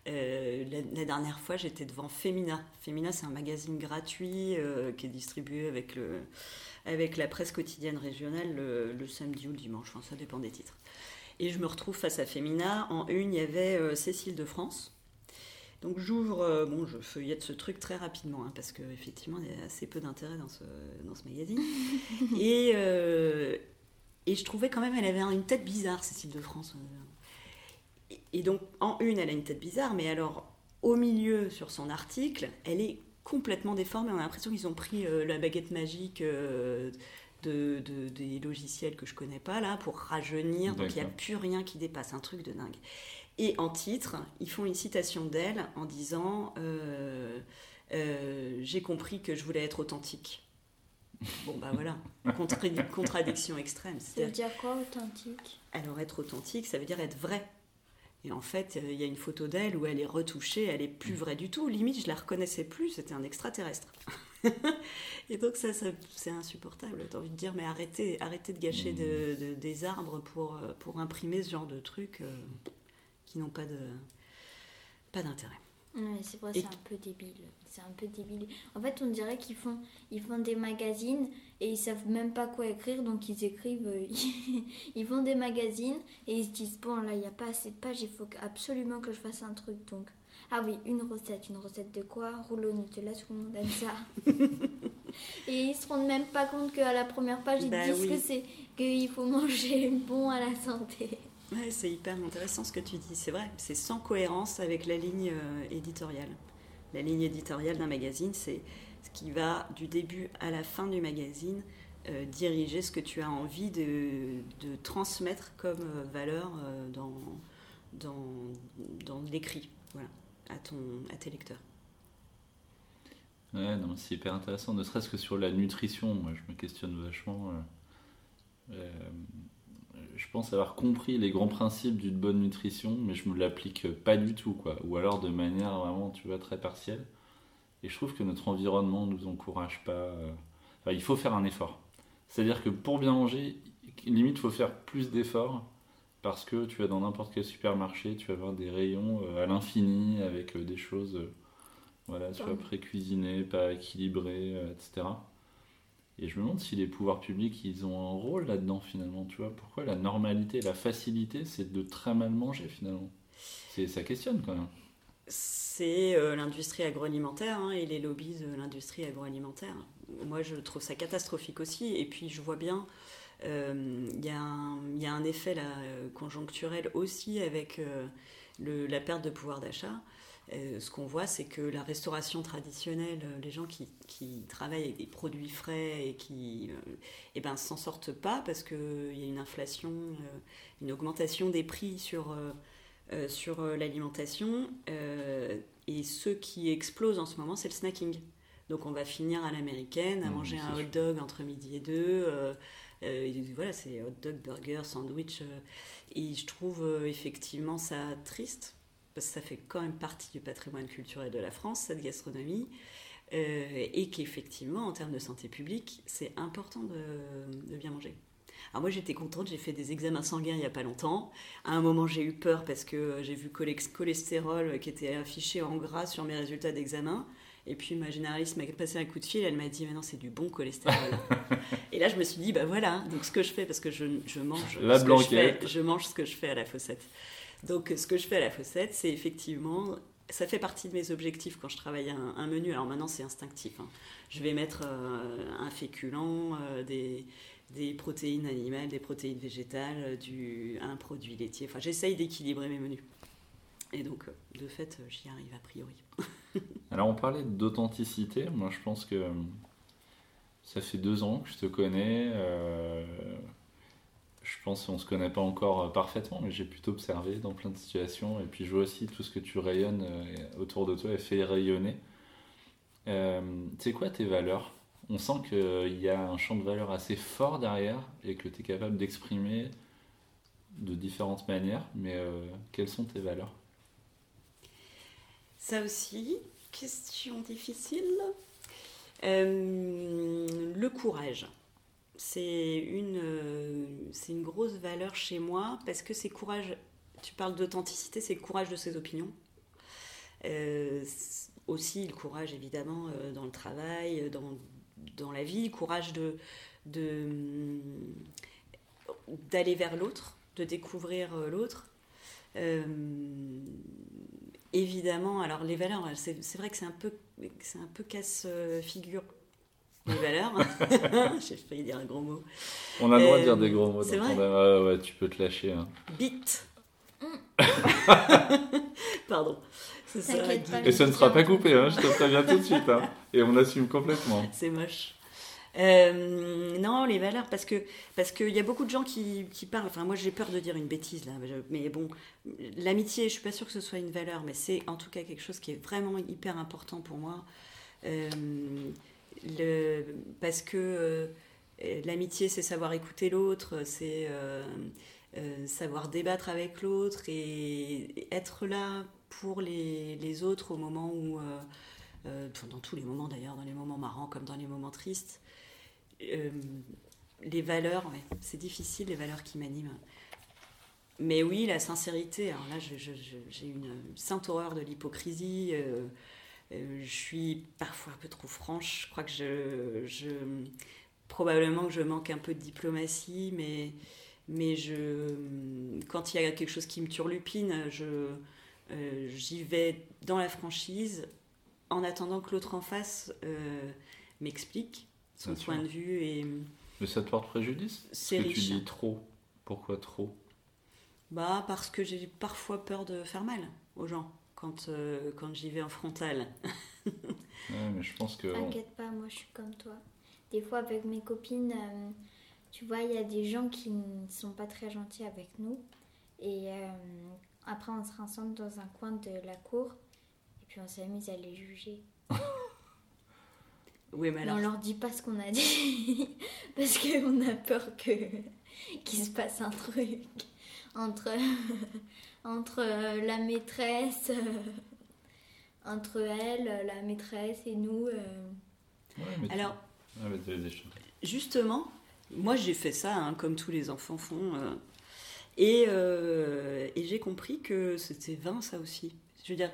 euh, la, dernière fois, j'étais devant Femina. Femina, c'est un magazine gratuit euh, qui est distribué avec, le, avec la presse quotidienne régionale le, samedi ou le dimanche, enfin, ça dépend des titres. Et je me retrouve face à Femina. En une, il y avait euh, Cécile de France. Donc j'ouvre, bon, je feuillette ce truc très rapidement, hein, parce qu'effectivement, il y a assez peu d'intérêt dans ce, dans ce magazine. et, et je trouvais quand même, elle avait une tête bizarre, Cécile de France et donc, en une, elle a une tête bizarre, mais alors, au milieu, sur son article, elle est complètement déformée. On a l'impression qu'ils ont pris euh, la baguette magique euh, de, des logiciels que je connais pas, là, pour rajeunir. Donc, il n'y a plus rien qui dépasse. Un truc de dingue. Et en titre, ils font une citation d'elle en disant euh, J'ai compris que je voulais être authentique. Bon, bah voilà, contradiction extrême. Ça veut dire quoi, authentique? Alors, être authentique, ça veut dire être vrai. Et en fait, euh, il y a une photo d'elle où elle est retouchée, elle est plus vraie du tout. Limite, je la reconnaissais plus, c'était un extraterrestre. et donc ça, c'est insupportable. T'as envie de dire, mais arrêtez, arrêtez de gâcher de, des arbres pour, pour imprimer ce genre de trucs qui n'ont pas de pas d'intérêt. Ouais, c'est vrai, c'est un peu débile. C'est un peu débile. En fait, on dirait qu'ils font, ils font des magazines et ils savent même pas quoi écrire, donc ils écrivent, euh, ils font des magazines et ils se disent bon là il n'y a pas assez de pages, il faut absolument que je fasse un truc. Donc ah oui, une recette, une recette de quoi? Rouleau Nutella, tout le monde aime ça. et ils se rendent même pas compte qu'à la première page ils bah disent que c'est qu'il faut manger bon à la santé. Ouais, c'est hyper intéressant ce que tu dis. C'est vrai, c'est sans cohérence avec la ligne euh, éditoriale. La ligne éditoriale d'un magazine, c'est ce qui va du début à la fin du magazine euh, diriger ce que tu as envie de, transmettre comme euh, valeur dans, dans, dans l'écrit, voilà, à, à tes lecteurs. Ouais, non, c'est hyper intéressant, ne serait-ce que sur la nutrition. Moi, je me questionne vachement je pense avoir compris les grands principes d'une bonne nutrition, mais je me l'applique pas du tout, quoi. Ou alors de manière vraiment, tu vois, très partielle. Et je trouve que notre environnement ne nous encourage pas. Euh, enfin, il faut faire un effort. C'est-à-dire que pour bien manger, limite, il faut faire plus d'efforts parce que tu vas dans n'importe quel supermarché, tu vas avoir des rayons euh, à l'infini avec euh, des choses, voilà, soit pré-cuisinées, pas équilibrées, etc. Et je me demande si les pouvoirs publics, ils ont un rôle là-dedans finalement, tu vois. Pourquoi la normalité, la facilité, c'est de très mal manger finalement? Ça questionne quand même. C'est euh, l'industrie agroalimentaire hein, et les lobbies de l'industrie agroalimentaire. Moi, je trouve ça catastrophique aussi. Et puis, je vois bien, euh, il y, y, a un effet euh, conjoncturel aussi avec la perte de pouvoir d'achat. Euh, ce qu'on voit, c'est que la restauration traditionnelle, euh, les gens qui, travaillent avec des produits frais et qui euh, eh ben, s'en sortent pas parce qu'il y a une inflation, une augmentation des prix sur, sur l'alimentation. et ce qui explose en ce moment, c'est le snacking. Donc on va finir à l'américaine, à mmh, manger un hot dog entre midi et deux. voilà, c'est hot dog, burger, sandwich. et je trouve effectivement ça triste parce que ça fait quand même partie du patrimoine culturel de la France, cette gastronomie, euh, et qu'effectivement, en termes de santé publique, c'est important de, bien manger. Alors moi j'étais contente, j'ai fait des examens sanguins il n'y a pas longtemps. À un moment j'ai eu peur parce que j'ai vu cholestérol qui était affiché en gras sur mes résultats d'examen. Et puis ma généraliste m'a passé un coup de fil, elle m'a dit maintenant c'est du bon cholestérol. et là je me suis dit bah voilà, donc ce que je fais parce que je, je mange La ce que je fais, je mange ce que je fais à la fossette. Donc ce que je fais à la fossette, c'est effectivement, ça fait partie de mes objectifs quand je travaille un, menu. Alors maintenant c'est instinctif. Hein. Je vais mettre euh, un féculent, euh, des, protéines animales, des protéines végétales, du, un produit laitier. Enfin j'essaye d'équilibrer mes menus. Et donc de fait j'y arrive a priori. Alors on parlait d'authenticité. Moi je pense que ça fait deux ans que je te connais. Euh, je pense qu'on ne se connaît pas encore euh, parfaitement, mais j'ai plutôt observé dans plein de situations. Et puis je vois aussi tout ce que tu rayonnes euh, autour de toi et fait rayonner. Euh, c'est quoi tes valeurs? On sent qu'il y a un champ de valeurs assez fort derrière et que tu es capable d'exprimer de différentes manières. Mais quelles sont tes valeurs? Ça aussi, question difficile. le courage c'est une, euh, une grosse valeur chez moi parce que c'est courage, tu parles d'authenticité, c'est le courage de ses opinions. Euh, aussi le courage évidemment euh, dans le travail, dans, dans la vie, le courage de, de, d'aller vers l'autre, de découvrir l'autre. évidemment, alors les valeurs, c'est, c'est vrai que c'est un peu, c'est un peu casse-figure les valeurs. J'ai failli dire un gros mot. On a le droit de dire des gros mots. C'est vrai ouais, ouais, tu peux te lâcher. Hein. Bit. Pardon. Ça. Et ça ne sera pas coupé, hein, je te préviens tout de suite. Hein. Et on assume complètement. C'est moche. Euh, non, les valeurs, parce que parce qu'il y a beaucoup de gens qui, qui parlent. Enfin, moi, j'ai peur de dire une bêtise là, mais bon, l'amitié, je suis pas sûre que ce soit une valeur, mais c'est en tout cas quelque chose qui est vraiment hyper important pour moi. Euh, parce que euh, l'amitié, c'est savoir écouter l'autre, c'est euh, euh, savoir débattre avec l'autre et être là pour les, autres au moment où, dans tous les moments d'ailleurs, dans les moments marrants comme dans les moments tristes. Les valeurs, c'est difficile, les valeurs qui m'animent. Mais oui, la sincérité, alors là, j'ai une sainte horreur de l'hypocrisie. Je suis parfois un peu trop franche. Je crois que je, je, probablement que je manque un peu de diplomatie, mais, mais je, quand il y a quelque chose qui me turlupine, je, j'y vais dans la franchise en attendant que l'autre en face euh, m'explique son point de vue. Et... Mais ça te porte préjudice? C'est que tu dis trop. Pourquoi trop? Bah parce que j'ai parfois peur de faire mal aux gens quand, euh, quand j'y vais en frontal. ouais, mais je pense que... T'inquiète pas, moi je suis comme toi. Des fois avec mes copines, euh, tu vois, il y a des gens qui ne sont pas très gentils avec nous. Et après on se rassemble dans un coin de la cour puis on s'amuse à les juger. oui, mais alors... On leur dit pas ce qu'on a dit parce qu'on a peur que qu'il se passe un truc entre entre la maîtresse entre elle, la maîtresse et nous. Euh. alors, justement, moi j'ai fait ça hein, comme tous les enfants font. Euh, et, euh, et j'ai compris que c'était vain ça aussi. Je veux dire,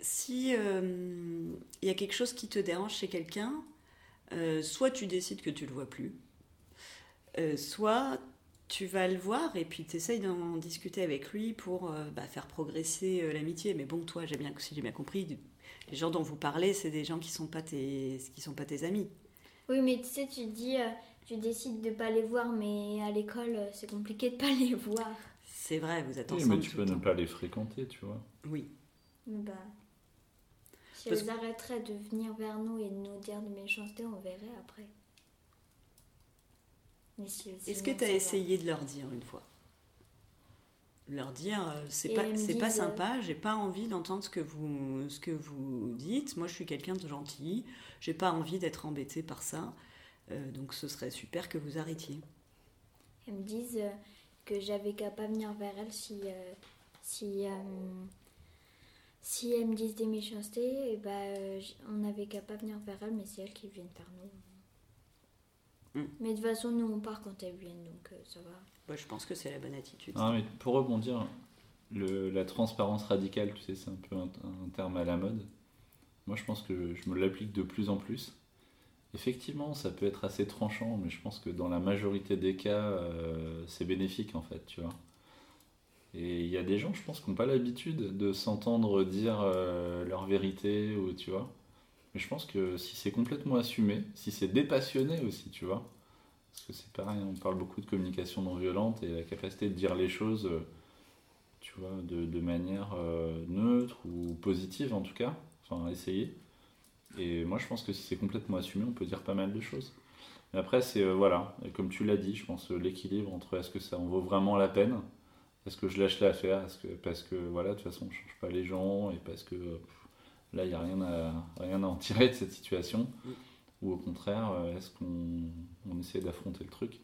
si il euh, y a quelque chose qui te dérange chez quelqu'un, euh, soit tu décides que tu le vois plus, euh, soit tu vas le voir et puis tu essayes d'en discuter avec lui pour bah, faire progresser l'amitié. Mais bon, toi, j'ai bien, si j'ai bien compris, les gens dont vous parlez, c'est des gens qui sont pas tes, qui sont pas tes amis. Oui, mais tu sais, tu dis, tu décides de pas les voir, mais à l'école, c'est compliqué de pas les voir. C'est vrai, vous êtes oui, ensemble. mais tu peux ne pas les fréquenter, tu vois. Oui. Bah. Si elles arrêteraient de venir vers nous et de nous dire de méchanceté, on verrait après. Est-ce que tu as essayé de leur dire une fois? Leur dire euh, c'est pas c'est pas euh, sympa j'ai pas envie d'entendre ce que vous ce que vous dites. Moi je suis quelqu'un de gentil. J'ai pas envie d'être embêtée par ça. Euh, donc ce serait super que vous arrêtiez. Elles me disent que j'avais qu'à pas venir vers elles si si si elles me disent des méchancetés, et ben, on n'avait qu'à pas venir vers elles, mais c'est elles qui viennent vers nous. Mm. Mais de toute façon, nous on part quand elles viennent, donc euh, ça va. je pense que c'est la bonne attitude. Ah, mais pour rebondir, le, la transparence radicale, tu sais, c'est un peu un, terme à la mode. Moi, je pense que je me l'applique de plus en plus. Effectivement, ça peut être assez tranchant, mais je pense que dans la majorité des cas, euh, c'est bénéfique en fait, tu vois. Et il y a des gens, je pense, qui n'ont pas l'habitude de s'entendre dire euh, leur vérité, ou tu vois. Mais je pense que si c'est complètement assumé, si c'est dépassionné aussi, tu vois. Parce que c'est pareil, on parle beaucoup de communication non violente et la capacité de dire les choses, euh, tu vois, de, manière euh, neutre ou positive en tout cas. Enfin, essayer. Et moi, je pense que si c'est complètement assumé, on peut dire pas mal de choses. Mais après, c'est, voilà, comme tu l'as dit, je pense l'équilibre entre est-ce que ça en vaut vraiment la peine est-ce que je lâche l'affaire que, parce que voilà, de toute façon, on ne change pas les gens et parce que là, il n'y a rien à, rien à en tirer de cette situation mm. Ou au contraire, euh, est-ce qu'on on essaie d'affronter le truc?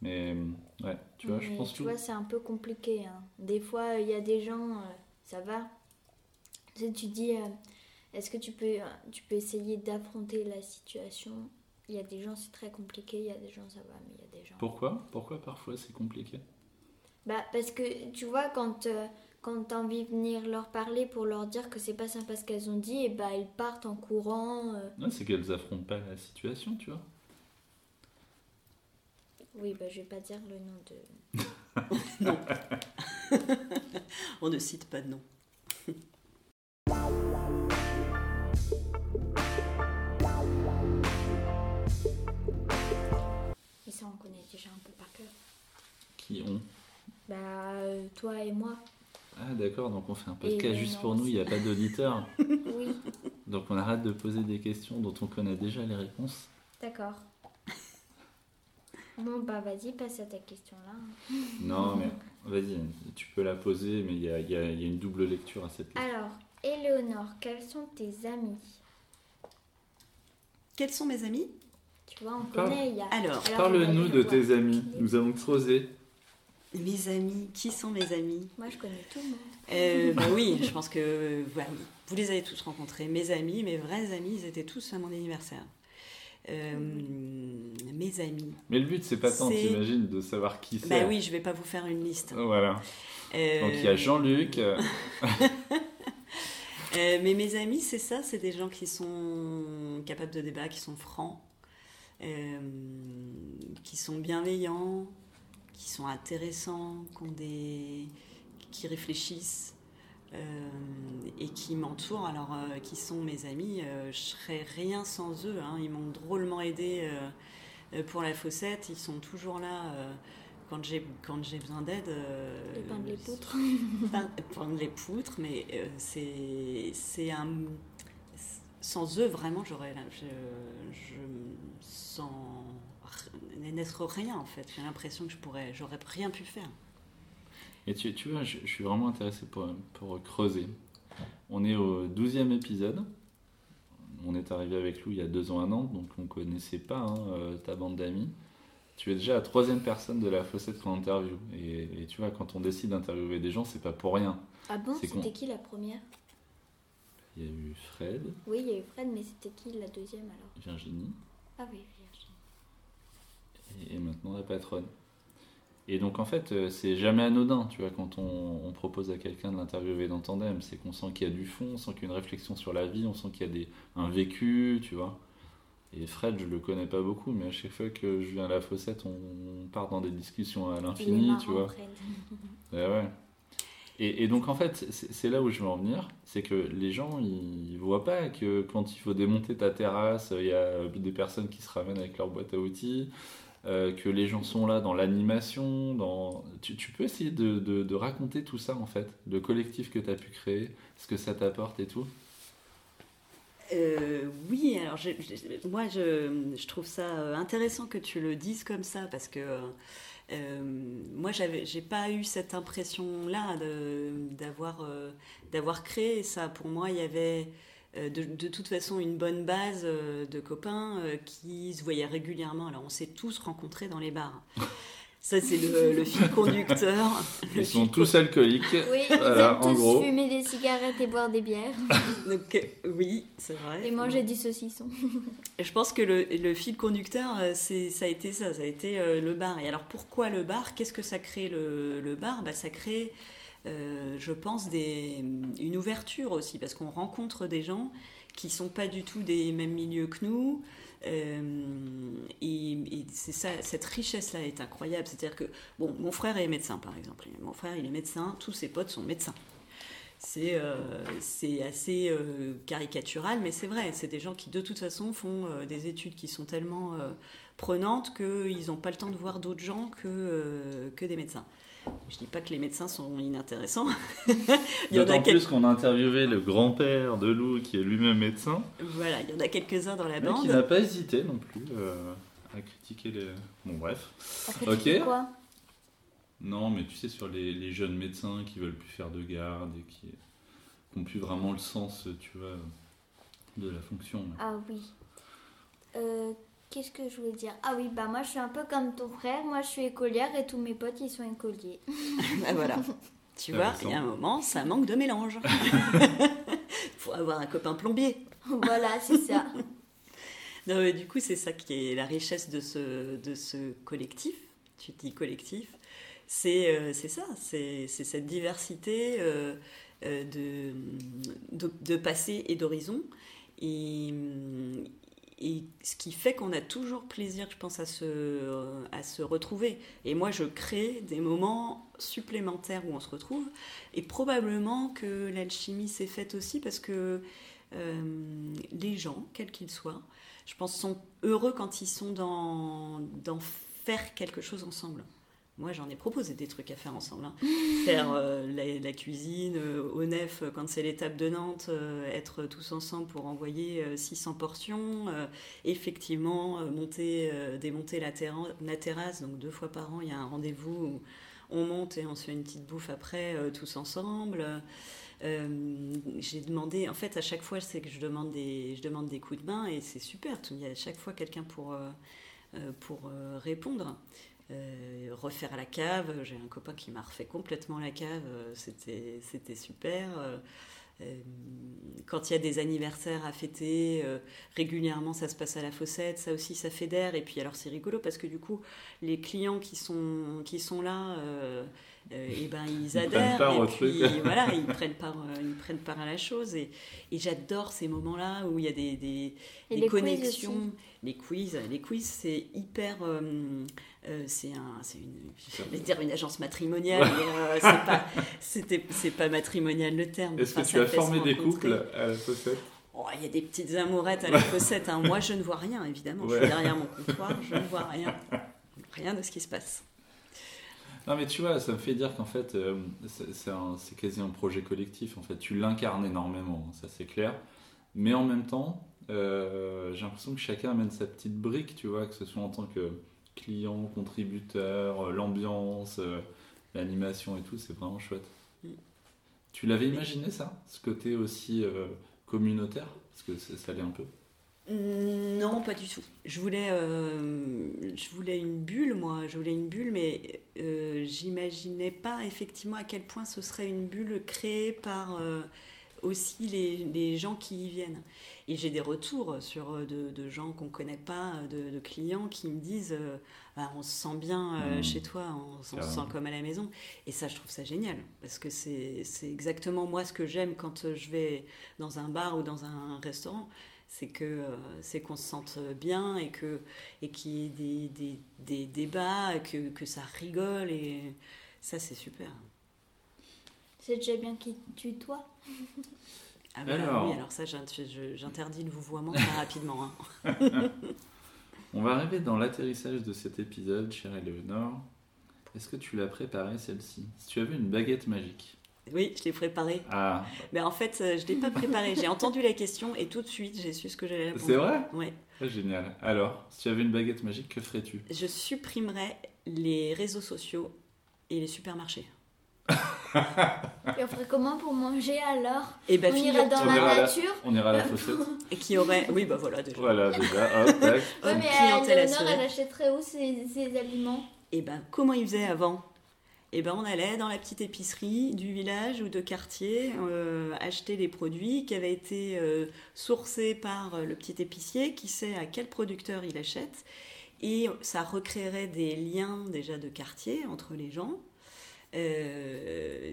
Mais ouais, tu vois, je pense Tu vois, c'est un peu compliqué. Hein. Des fois, il y a des gens, euh, ça va. Tu, sais, tu dis, euh, est-ce que tu peux, tu peux essayer d'affronter la situation? Il y a des gens, c'est très compliqué. Il y a des gens, ça va, mais il y a des gens. Pourquoi? Pourquoi parfois c'est compliqué? Bah, parce que tu vois, quand, euh, quand tu as envie de venir leur parler pour leur dire que c'est pas sympa ce qu'elles ont dit, et bah elles partent en courant. Euh. c'est qu'elles affrontent pas la situation, tu vois. Oui, bah je vais pas dire le nom de. non. On ne cite pas de nom. Et ça, on connaît déjà un peu par cœur. Qui ont? Bah, euh, toi et moi. Ah, d'accord, donc on fait un podcast juste pour nous, il n'y a pas d'auditeurs. oui. Donc on arrête de poser des questions dont on connaît déjà les réponses. D'accord. Bon, bah vas-y, passe à ta question là. Non, mais vas-y, tu peux la poser, mais il y a, y a, une double lecture à cette question. Alors, Éléonore, quels sont tes amis? Quels sont mes amis? Tu vois, on connaît, il y a... Alors, parle-nous de tes amis, nous avons creusé. Mes amis, qui sont mes amis Moi, je connais tout le monde. Euh, bah oui, je pense que voilà, vous les avez tous rencontrés. Mes amis, mes vrais amis, ils étaient tous à mon anniversaire. Euh, mes amis. Mais le but, c'est pas tant, t'imagines, de savoir qui c'est. Bah oui, je vais pas vous faire une liste. Voilà. Euh, Donc il y a Jean-Luc. mais mes amis, c'est ça, c'est des gens qui sont capables de débat, qui sont francs, euh, qui sont bienveillants, qui sont intéressants, qui, ont des... qui réfléchissent euh, et qui m'entourent. Alors, euh, qui sont mes amis, euh, je serais rien sans eux. hein. Ils m'ont drôlement aidé pour la fossette. Ils sont toujours là. quand j'ai quand j'ai besoin d'aide, euh, Et peindre les poutres. Pein- peindre les poutres, mais euh, c'est c'est un. Sans eux, vraiment, j'aurais. Je, je me sens. N'être rien, en fait. J'ai l'impression que je pourrais. J'aurais rien pu faire. Et tu, tu vois, je, je suis vraiment intéressé pour, pour creuser. On est au 12e épisode. On est arrivé avec Lou il y a deux ans, un an, donc on connaissait pas hein, euh, ta bande d'amis. Tu es déjà la troisième personne de la fossette qu'on interviewe. Et, et tu vois, quand on décide d'interviewer des gens, c'est pas pour rien. Ah bon, c'était qui la première? Il y a eu Fred, Oui, il y a eu Fred, mais c'était qui la deuxième alors? Virginie Ah oui, Virginie. Et, maintenant la patronne. Et donc en fait, euh, c'est jamais anodin, tu vois, quand on, on propose à quelqu'un de l'interviewer dans Tandem, c'est qu'on sent qu'il y a du fond, on sent qu'il y a une réflexion sur la vie, on sent qu'il y a des, un vécu, tu vois. Et Fred, je le connais pas beaucoup, mais à chaque fois que je viens à la fossette, on, on part dans des discussions à l'infini, tu vois. Ouais. Et, et donc en fait, c'est c'est là où je veux en venir, c'est que les gens, ils voient pas que quand il faut démonter ta terrasse, il y a des personnes qui se ramènent avec leur boîte à outils, euh, que les gens sont là dans l'animation, dans... Tu, peux essayer de, raconter tout ça en fait, le collectif que tu as pu créer, ce que ça t'apporte et tout? Euh, oui, alors moi je, trouve ça euh, intéressant que tu le dises comme ça parce que euh, moi j'ai pas eu cette impression là d'avoir créé ça pour moi il y avait de, de toute façon une bonne base euh, de copains euh, qui se voyaient régulièrement alors on s'est tous rencontrés dans les bars ça c'est le, le fil conducteur Le Ils sont tous alcooliques. Oui, ils Voilà, aiment en tous gros. fumer des cigarettes et boire des bières donc euh, oui c'est vrai et manger du saucisson. Je pense que le, le fil conducteur, euh, c'est, ça a été ça, ça a été euh, le bar. Et alors pourquoi le bar? Qu'est-ce que ça crée le, le bar? Bah, Ça crée, euh, je pense, une ouverture aussi, parce qu'on rencontre des gens qui sont pas du tout des mêmes milieux que nous. Euh, et c'est ça, cette richesse-là est incroyable. C'est-à-dire que, bon, mon frère est médecin, par exemple. Mon frère, il est médecin, tous ses potes sont médecins. C'est euh, assez caricatural, mais c'est vrai. C'est des gens qui, de toute façon, font des études qui sont tellement prenantes qu'ils n'ont pas le temps de voir d'autres gens que, que des médecins. Je dis pas que les médecins sont inintéressants. il y en a D'autant quel- plus qu'on a interviewé le grand-père de Lou, qui est lui-même médecin, Voilà, il y en a quelques-uns dans la mais bande. qui n'a pas hésité non plus euh, à critiquer les... Bon bref. Après, Ok. quoi? Non, mais tu sais, sur les, les jeunes médecins qui veulent plus faire de garde et qui n'ont plus vraiment le sens, tu vois, de la fonction. Ah oui. Euh, Qu'est-ce que je voulais dire Ah oui, bah moi je suis un peu comme ton frère. Moi je suis écolière et tous mes potes ils sont écoliers. Ah, voilà. Tu vois, Intéressant. il y a un moment, ça manque de mélange. Faut avoir un copain plombier. voilà, c'est ça. Non, mais du coup, c'est ça qui est la richesse de ce, de ce collectif. Tu dis collectif. C'est euh, c'est ça, c'est c'est cette diversité euh, euh, de, de, de passé et d'horizon. Et, et ce qui fait qu'on a toujours plaisir, je pense, à se, à se retrouver. Et moi, je crée des moments supplémentaires où on se retrouve. Et probablement que l'alchimie s'est faite aussi parce que euh, les gens, quels qu'ils soient, je pense, sont heureux quand ils sont dans faire quelque chose ensemble. Moi, j'en ai proposé des trucs à faire ensemble. hein. Faire euh, la, la cuisine euh, au nef euh, quand c'est l'étape de Nantes, euh, être tous ensemble pour envoyer euh, 600 portions. effectivement, monter, démonter la, terra- la terrasse. Donc, deux fois par an, il y a un rendez-vous où on monte et on se fait une petite bouffe après, tous ensemble. Euh, j'ai demandé, en fait, à chaque fois, c'est que je demande des, je demande des coups de main et c'est super. Il y a à chaque fois quelqu'un pour, euh, pour euh, répondre. Refaire la cave. J'ai un copain qui m'a refait complètement la cave. C'était, c'était super. quand il y a des anniversaires à fêter, régulièrement ça se passe à la fossette, ça aussi ça fédère. Et puis alors c'est rigolo parce que du coup, les clients qui sont là, euh, et ben ils adhèrent et puis voilà ils prennent part euh, ils prennent part à la chose et, et j'adore ces moments là où il y a des, des, des connexions les quiz les quiz c'est hyper euh, c'est un c'est une je vais dire une agence matrimoniale mais c'est pas c'était c'est pas matrimonial le terme est-ce que tu as formé des couples à la fossette? Oh, il y a des petites amourettes à la fossette. Hein. Moi, je ne vois rien, évidemment. Je suis derrière mon comptoir, je ne vois rien. Rien de ce qui se passe. Non, mais tu vois, ça me fait dire qu'en fait, euh, c'est quasi un projet collectif. En fait, tu l'incarnes énormément, ça c'est clair. Mais en même temps, euh, j'ai l'impression que chacun amène sa petite brique, tu vois, que ce soit en tant que client, contributeur, euh, l'ambiance, l'animation et tout, c'est vraiment chouette. Mm. Tu l'avais imaginé ça, ce côté aussi communautaire? Parce que ça l'est un peu. Non, pas du tout. Je voulais, euh, je voulais une bulle, moi. Je voulais une bulle, mais euh, j'imaginais pas effectivement à quel point ce serait une bulle créée par euh, aussi les, gens qui y viennent. Et j'ai des retours sur de, gens qu'on connaît pas, de, clients qui me disent bah, on se sent bien mmh. chez toi, on, se sent comme à la maison. Et ça, je trouve ça génial parce que c'est exactement moi ce que j'aime quand je vais dans un bar ou dans un restaurant c'est que euh, c'est qu'on se sente bien et que et qu'il y ait des, des, des débats, que, que, ça rigole et ça c'est super. C'est déjà bien qu'il tutoie. Ah bah alors... oui, alors ça j'interdis le vouvoiement très rapidement. Hein. On va arriver dans l'atterrissage de cet épisode, chère Eleonore. Est-ce que tu l'as préparée celle-ci? Si tu avais une baguette magique, oui, je l'ai préparé. Ah. Mais en fait, euh, je ne l'ai pas préparé. J'ai entendu la question et tout de suite, j'ai su ce que j'allais répondre. C'est vrai? Oui. Ah, génial. Alors, si tu avais une baguette magique, que ferais-tu? Je supprimerais les réseaux sociaux et les supermarchés. et on ferait comment pour manger alors? Et eh ben, On irait dans la nature? On ira à la fossette Et qui aurait... Oui, bah voilà déjà. Voilà, déjà, hop, tac. Ouais, mais Léonore, elle achèterait où ses, ses aliments? Et eh ben, comment ils faisaient avant? Eh ben on allait dans la petite épicerie du village ou de quartier euh, acheter les produits qui avaient été euh, sourcés par euh, le petit épicier qui sait à quel producteur il achète et ça recréerait des liens déjà de quartier entre les gens.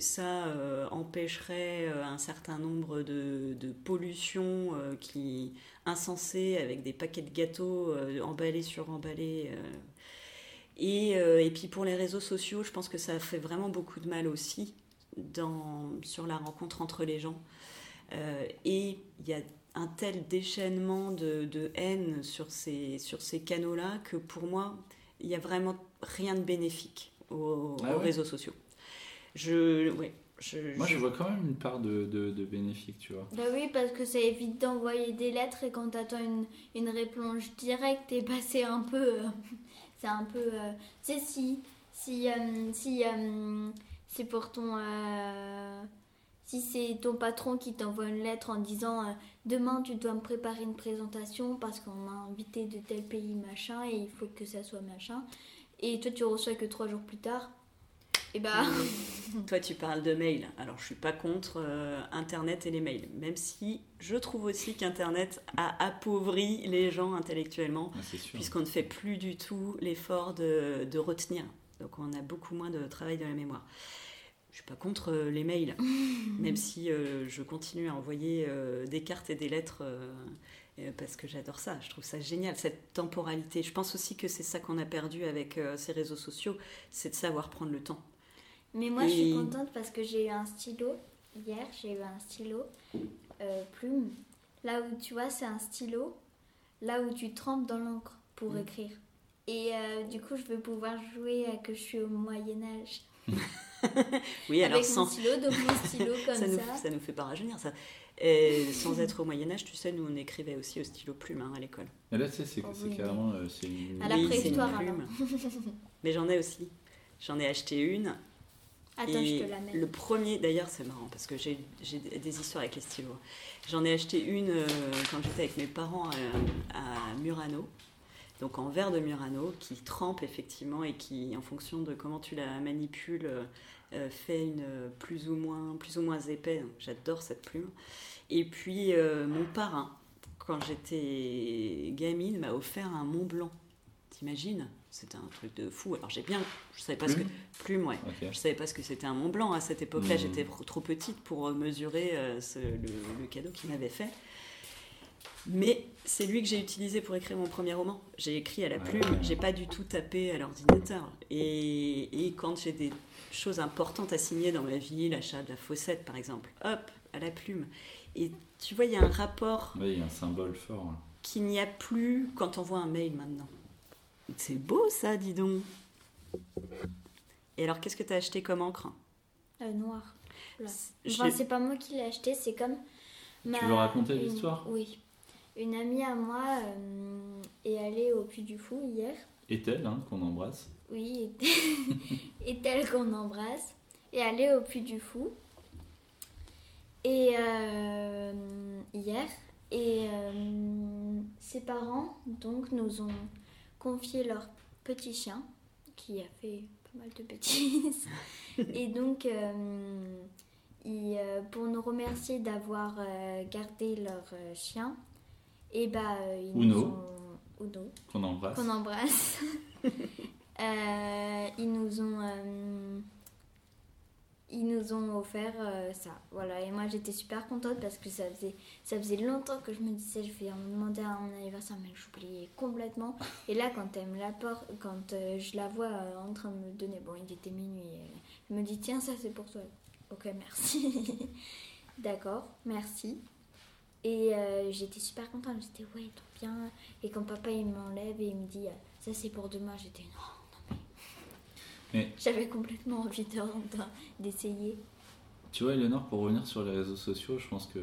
ça empêcherait un certain nombre de, de pollutions qui insensées avec des paquets de gâteaux emballés sur emballés euh, et, puis pour les réseaux sociaux, je pense que ça fait vraiment beaucoup de mal aussi dans, sur la rencontre entre les gens. Euh, et il y a un tel déchaînement de, haine sur ces, sur ces canaux-là que pour moi, il n'y a vraiment rien de bénéfique aux, ah réseaux sociaux. Je, ouais, Moi, je... vois quand même une part de, de, bénéfique, tu vois. Bah oui, parce que ça évite d'envoyer des lettres et quand tu attends une, une réponse directe et passer un peu. Euh, c'est un peu. Euh, si. Si. Euh, si euh, c'est pour ton. si c'est ton patron qui t'envoie une lettre en disant demain tu dois me préparer une présentation parce qu'on m'a invité de tel pays machin et il faut que ça soit machin et toi tu reçois que trois jours plus tard et bah toi tu parles de mail alors je suis pas contre internet et les mails même si je trouve aussi qu'Internet a appauvri les gens intellectuellement, ah, puisqu'on ne fait plus du tout l'effort de, de, retenir. Donc on a beaucoup moins de travail de la mémoire. Je suis pas contre euh, les mails, même si euh, je continue à envoyer euh, des cartes et des lettres parce que j'adore ça. Je trouve ça génial, cette temporalité. Je pense aussi que c'est ça qu'on a perdu avec ces réseaux sociaux, c'est de savoir prendre le temps. Mais moi, je suis contente parce que j'ai eu un stylo. Hier, j'ai eu un stylo euh, plume. Là où tu vois, c'est un stylo. Là où tu trempes dans l'encre pour mm. écrire. Et euh, du coup, je vais pouvoir jouer à que je suis au Moyen-Âge. oui, alors Avec sans... mon stylo, donc mon stylo comme ça. Nous, ça. nous fait pas rajeunir, ça. Et sans être au Moyen-Âge, tu sais, nous, on écrivait aussi au stylo plume hein, à l'école. Mais là, tu sais, c'est oh, carrément. Euh, une... À la préhistoire, Mais j'en ai aussi. J'en ai acheté une Attends, je te l'amène. Le premier, d'ailleurs, c'est marrant parce que j'ai des histoires avec les stylos. J'en ai acheté une euh, quand j'étais avec mes parents à, Murano. donc en verre de Murano, qui trempe effectivement et qui, en fonction de comment tu la manipules, euh, fait une plus ou moins, plus ou moins épais. J'adore cette plume. Et puis mon parrain, quand j'étais gamine, m'a offert un Mont Blanc. T'imagines C'était un truc de fou. Alors j'ai bien, je savais pas ce que plume, ouais. Je savais pas ce que c'était un Mont Blanc à cette époque-là. Hmm. J'étais trop petite pour mesurer euh, le, cadeau qu'il m'avait fait. Mais c'est lui que j'ai utilisé pour écrire mon premier roman. J'ai écrit à la plume, j'ai pas du tout tapé à l'ordinateur. Et, et, quand j'ai des choses importantes à signer dans ma vie, l'achat de la fossette par exemple, hop, à la plume. Et tu vois, il y a un rapport. Oui, il y a un symbole fort. Qu'il n'y a plus quand on voit un mail maintenant. C'est beau ça, dis donc. Et alors, qu'est-ce que tu as acheté comme encre euh, Noir. Enfin, c'est pas moi qui l'ai acheté, c'est comme. Tu veux raconter l'histoire? Oui. Une amie à moi euh, est allée au Puy du Fou hier. Est-elle, hein, qu'on embrasse Oui, est-elle qu'on embrasse. Et allée au Puy du Fou. Et euh, hier, et euh, ses parents donc nous ont confié leur petit chien qui a fait pas mal de bêtises. et donc, euh, pour nous remercier d'avoir gardé leur chien, et bah, ils Uno. nous ont. Qu'on embrasse. Qu'on embrasse. ils nous ont ils nous ont offert euh, ça. Voilà, et moi j'étais super contente parce que ça faisait, ça faisait longtemps que je me disais je vais en demander à mon anniversaire, mais j'oubliais complètement. Et là, quand elle me l'apporte, quand euh, je la vois euh, en train de me donner, bon, il était minuit, elle me dit tiens, ça c'est pour toi. Ok, merci. D'accord, merci. Et j'étais super contente, j'étais ouais, trop bien. Et quand papa il m'enlève et il me dit ça c'est pour demain, j'étais non. J'avais complètement envie d'essayer. Tu vois, Eleonore, pour revenir sur les réseaux sociaux, je pense que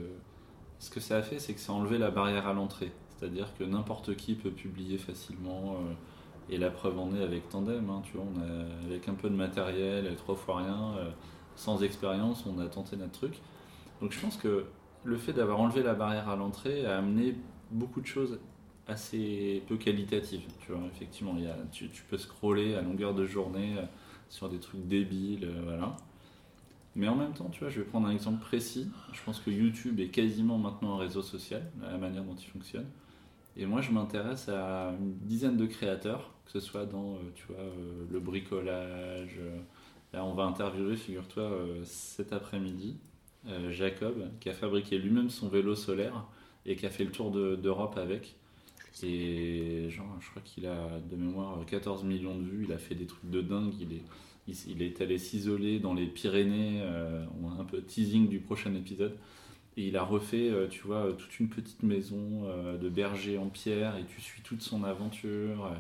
ce que ça a fait, c'est que ça a enlevé la barrière à l'entrée. C'est-à-dire que n'importe qui peut publier facilement. Euh, et la preuve en est avec Tandem. Hein, tu vois, on a, avec un peu de matériel, trois fois rien, euh, sans expérience, on a tenté notre truc. Donc je pense que le fait d'avoir enlevé la barrière à l'entrée a amené beaucoup de choses assez peu qualitatives. Tu vois, effectivement, y a, tu, tu, peux scroller à longueur de journée euh, sur des trucs débiles, euh, voilà. Mais en même temps, tu vois, je vais prendre un exemple précis. Je pense que YouTube est quasiment maintenant un réseau social, la manière dont il fonctionne. Et moi, je m'intéresse à une dizaine de créateurs, que ce soit dans, euh, tu vois, le bricolage. Là, on va interviewer, figure-toi, cet après-midi, Jacob, qui a fabriqué lui-même son vélo solaire et qui a fait le tour d'Europe avec. Et genre, je crois qu'il a de mémoire 14 millions de vues. Il a fait des trucs de dingue. Il est, il, est allé s'isoler dans les Pyrénées. Euh, on a un peu teasing du prochain épisode. Et il a refait, euh, tu vois, toute une petite maison euh, de berger en pierre. Et tu suis toute son aventure.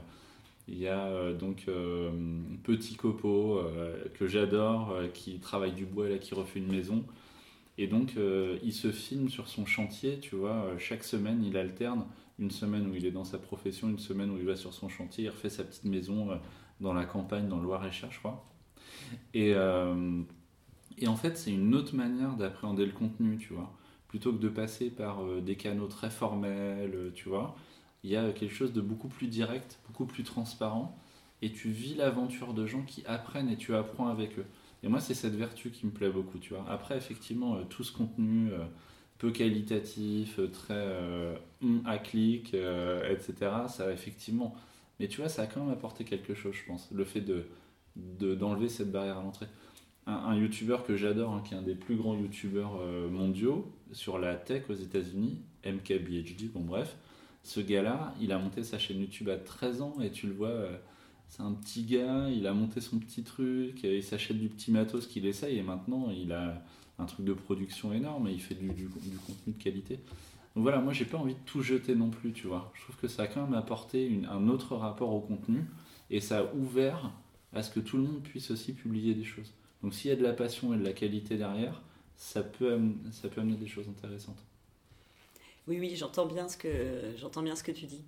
Il y a donc Petit Copo, que j'adore, qui travaille du bois, là, qui refait une maison. Et donc, il se filme sur son chantier, tu vois. chaque semaine, il alterne une semaine où il est dans sa profession, une semaine où il va sur son chantier, il refait sa petite maison euh, dans la campagne, dans le Loir-et-Cher, je crois. Et, euh, et en fait, c'est une autre manière d'appréhender le contenu, tu vois. Plutôt que de passer par euh, des canaux très formels, tu vois, il y a quelque chose de beaucoup plus direct, beaucoup plus transparent, et tu vis l'aventure de gens qui apprennent et tu apprends avec eux. Et moi, c'est cette vertu qui me plaît beaucoup, tu vois. Après, effectivement, tout ce contenu qualitatif, très euh, à clic, euh, etc. Ça effectivement. Mais tu vois, ça a quand même apporté quelque chose, je pense. Le fait de d'enlever cette barrière à l'entrée. Un, youtubeur que j'adore, hein, qui est un des plus grands youtubeurs euh, mondiaux sur la tech aux États-Unis, MKBHD, bon bref, ce gars-là, il a monté sa chaîne YouTube à 13 ans et tu le vois, c'est un petit gars, il a monté son petit truc, il s'achète du petit matos qu'il essaye et maintenant il a un truc de production énorme et il fait du, du, contenu de qualité. Donc voilà, moi j'ai pas envie de tout jeter non plus, tu vois. Je trouve que ça a quand même apporté une, un autre rapport au contenu et ça a ouvert à ce que tout le monde puisse aussi publier des choses. Donc s'il y a de la passion et de la qualité derrière, ça peut, ça peut amener des choses intéressantes. Oui, oui, j'entends bien ce que j'entends bien ce que tu dis.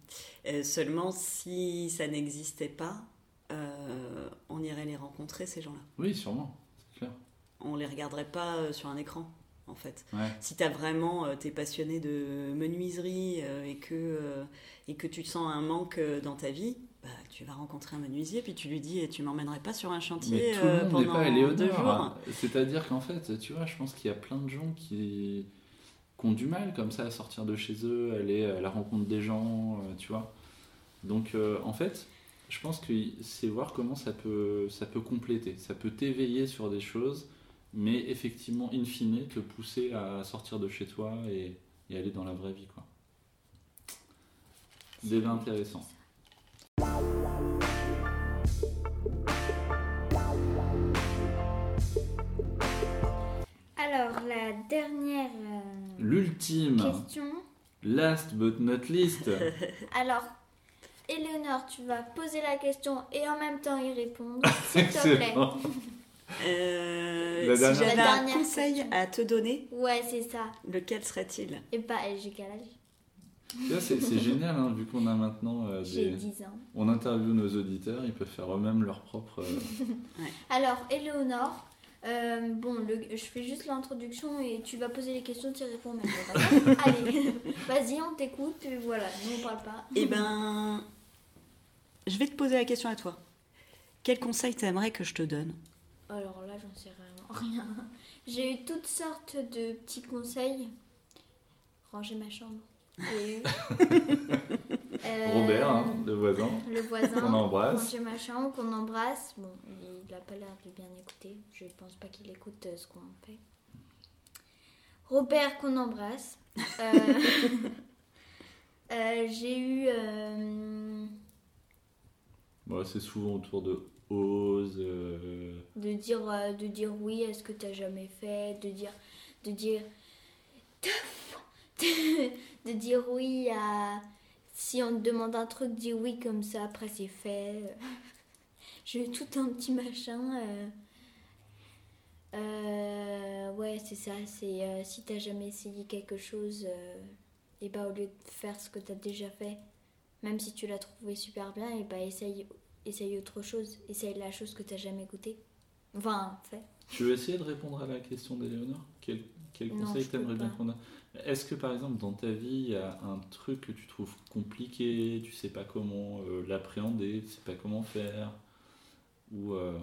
Euh, seulement, si ça n'existait pas, euh, on irait les rencontrer ces gens-là. Oui, sûrement, c'est clair on les regarderait pas euh, sur un écran. en fait. Ouais. Si t'as vraiment, euh, t'es passionné de menuiserie euh, et, que, et que tu sens un manque dans ta vie, bah, tu vas rencontrer un menuisier, puis tu lui dis, et tu m'emmènerais pas sur un chantier Mais tout le monde pendant pas deux jours. C'est-à-dire qu'en fait, tu vois, je pense qu'il y a plein de gens qui, qui ont du mal comme ça à sortir de chez eux, aller à la rencontre des gens, tu vois. Donc, euh, en fait, je pense que c'est voir comment ça peut, ça peut compléter, ça peut t'éveiller sur des choses, mais effectivement, in fine, te pousser à sortir de chez toi et, et aller dans la vraie vie, quoi. Déjà intéressant. Alors, la dernière euh, L'ultime, question. last but not least. Alors, Éléonore, tu vas poser la question et en même temps y répondre, s'il te plaît. Euh, La si j'avais un conseil question. à te donner, Ouais, c'est ça. lequel serait-il? Et bah, j'ai quel âge? C'est c'est génial, hein, vu qu'on a maintenant euh, J'ai des... 10 ans. On interviewe nos auditeurs, ils peuvent faire eux-mêmes leur propre... euh, Alors, Éléonore, euh, bon, le- je fais juste l'introduction et tu vas poser les questions, tu y réponds même. d'accord? Allez, vas-y, on t'écoute, et voilà, nous on parle pas. Eh ben, je vais te poser la question à toi. Quel conseil t'aimerais que je te donne? Alors là, j'en sais vraiment rien. J'ai eu toutes sortes de petits conseils. Ranger ma chambre. Euh, Robert, hein, le voisin. Le voisin. Qu'on embrasse. Ranger ma chambre, qu'on embrasse. Bon, il n'a pas l'air de bien écouter. Je pense pas qu'il écoute euh, ce qu'on fait. Robert, qu'on embrasse. Euh, euh, J'ai eu. Bon, c'est souvent autour de euh, de dire euh, de dire oui à ce que tu jamais fait de dire de dire de, dire oui à si on te demande un truc dis oui comme ça après c'est fait. J'ai tout un petit machin euh, ouais c'est ça c'est si t'as jamais essayé quelque chose et bah au lieu de faire ce que t'as déjà fait même si tu l'as trouvé super bien et bah essaye essaye autre chose, essaye la chose que tu n'as jamais goûtée. Enfin, fait. Tu veux essayer de répondre à la question d'Éléonore? Quel, quel Non, conseil t'aimerais bien qu'on a Est-ce que par exemple dans ta vie, il y a un truc que tu trouves compliqué, tu sais pas comment euh, l'appréhender, tu sais pas comment faire? Ou euh,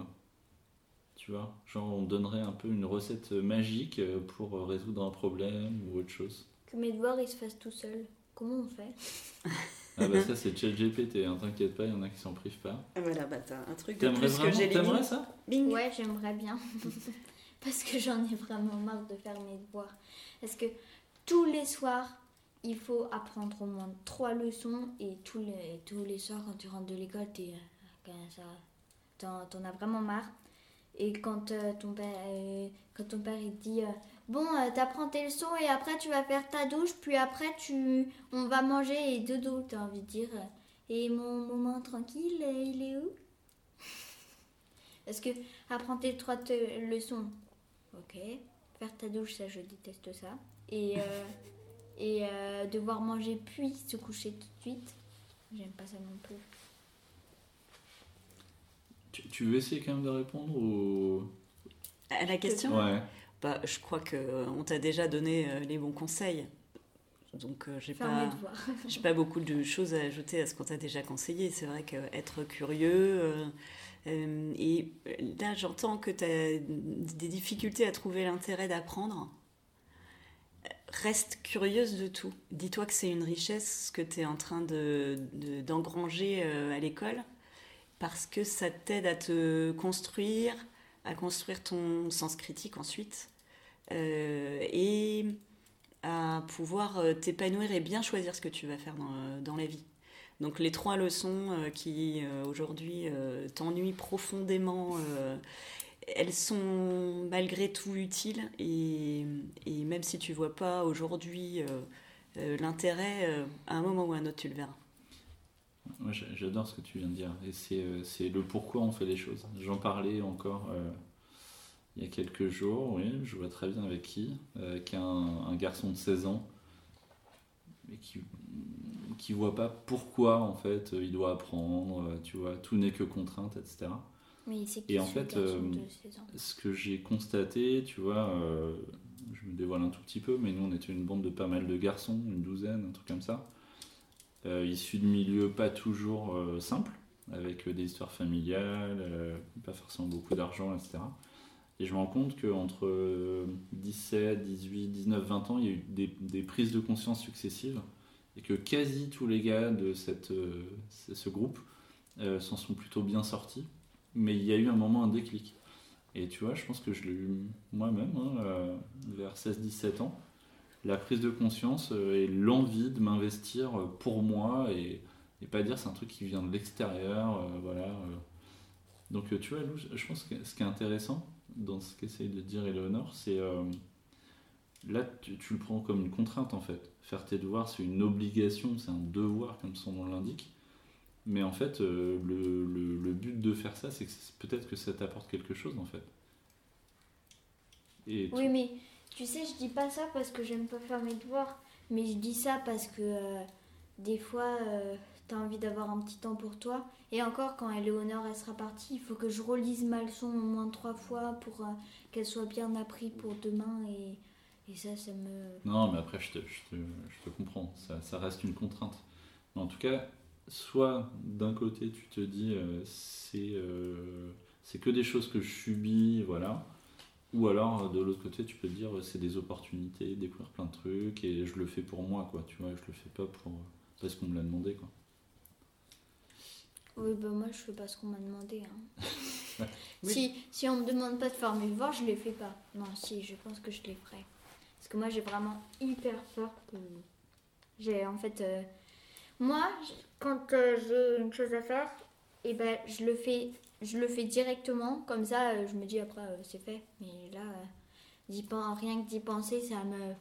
tu vois, genre on donnerait un peu une recette magique euh, pour résoudre un problème ou autre chose? Que mes devoirs ils se fassent tout seuls. Comment on fait? Ah bah ça c'est ChatGPT, hein, t'inquiète pas, il y en a qui s'en privent pas. Voilà, bah t'as un truc de T'aimerais plus que j'ai T'aimerais ça? Bing Ouais, j'aimerais bien. Parce que j'en ai vraiment marre de faire mes devoirs. Parce que tous les soirs, il faut apprendre au moins trois leçons. Et tous les, tous les soirs, quand tu rentres de l'école, t'es, euh, t'en, t'en as vraiment marre. Et quand, euh, ton, père, euh, quand ton père il dit euh, Bon, euh, t'apprends tes leçons et après tu vas faire ta douche, puis après tu, on va manger et dodo. T'as envie de dire Et mon moment tranquille, euh, il est où? Parce que apprendre tes trois te- leçons, ok. Faire ta douche, ça je déteste ça. Et, euh, et euh, devoir manger puis se coucher tout de suite, j'aime pas ça non plus. tu, tu veux essayer quand même de répondre ou... À la question? Ouais. Bah, Je crois qu'on t'a déjà donné euh, les bons conseils. Donc euh, j'ai pas, j'ai pas beaucoup de choses à ajouter à ce qu'on t'a déjà conseillé. C'est vrai qu'être curieux. euh, euh, et là, j'entends que tu as des difficultés à trouver l'intérêt d'apprendre. Reste curieuse de tout. Dis-toi que c'est une richesse que tu es en train de, de- d'engranger euh, à l'école parce que ça t'aide à te construire, à construire ton sens critique ensuite euh, et à pouvoir euh, t'épanouir et bien choisir ce que tu vas faire dans, euh, dans la vie. Donc les trois leçons euh, qui euh, aujourd'hui euh, t'ennuient profondément, euh, elles sont malgré tout utiles et, et même si tu vois pas aujourd'hui euh, euh, l'intérêt, euh, à un moment ou à un autre tu le verras. Moi, j'a- j'adore ce que tu viens de dire. Et c'est euh, le pourquoi on fait les choses. J'en parlais encore euh, il y a quelques jours, oui, je vois très bien avec qui. euh, Avec un, un garçon de 16 ans, mais qui qui voit pas pourquoi en fait il doit apprendre, euh, tu vois, tout n'est que contrainte, etc. Mais Et en fait, garçon euh, de 16 ans Ce que j'ai constaté, tu vois, euh, je me dévoile un tout petit peu, mais nous on était une bande de pas mal de garçons, une douzaine, un truc comme ça, euh, issus de milieux pas toujours euh, simples, avec des histoires familiales, pas forcément beaucoup d'argent, etc. Et je me rends compte qu'entre 17, 18, 19, 20 ans, il y a eu des, prises de conscience successives et que quasi tous les gars de cette, ce groupe s'en sont plutôt bien sortis. Mais il y a eu un moment, un déclic. Et tu vois, je pense que je l'ai eu moi-même, hein, euh, vers 16-17 ans. La prise de conscience euh, et l'envie de m'investir euh, pour moi et, et, pas dire c'est un truc qui vient de l'extérieur. voilà. Donc tu vois, Lou, je pense que ce qui est intéressant dans ce qu'essaye de dire Eleonore, c'est là tu, tu, le prends comme une contrainte en fait. Faire tes devoirs, c'est une obligation, c'est un devoir comme son nom l'indique. Mais en fait, euh, le, le, but de faire ça, c'est que peut-être que ça t'apporte quelque chose en fait. Et oui, mais tu sais, je dis pas ça parce que j'aime pas faire mes devoirs, mais je dis ça parce que euh, des fois, euh, tu as envie d'avoir un petit temps pour toi. Et encore, quand Eleonore elle sera partie, il faut que je relise ma leçon au moins trois fois pour qu'elle soit bien apprise pour demain. Et, et, ça, ça me. Non, mais après, je te, je te, je te comprends. Ça, ça, reste une contrainte. Mais en tout cas, soit d'un côté tu te dis euh, euh, c'est que des choses que je subis, voilà. Ou alors de l'autre côté tu peux te dire c'est des opportunités, découvrir plein de trucs et je le fais pour moi quoi, tu vois, je le fais pas pour parce qu'on me l'a demandé quoi. Oui bah moi je fais pas ce qu'on m'a demandé. Hein. si, si on me demande pas de faire mes devoirs, je les fais pas. Non si je pense que je les ferai. Parce que moi j'ai vraiment hyper peur que j'ai en fait euh, moi, quand euh, j'ai une chose à faire, et eh ben, je, le fais, je le fais directement. Comme ça, euh, je me dis après, c'est fait. Mais là, rien que d'y penser, ça me.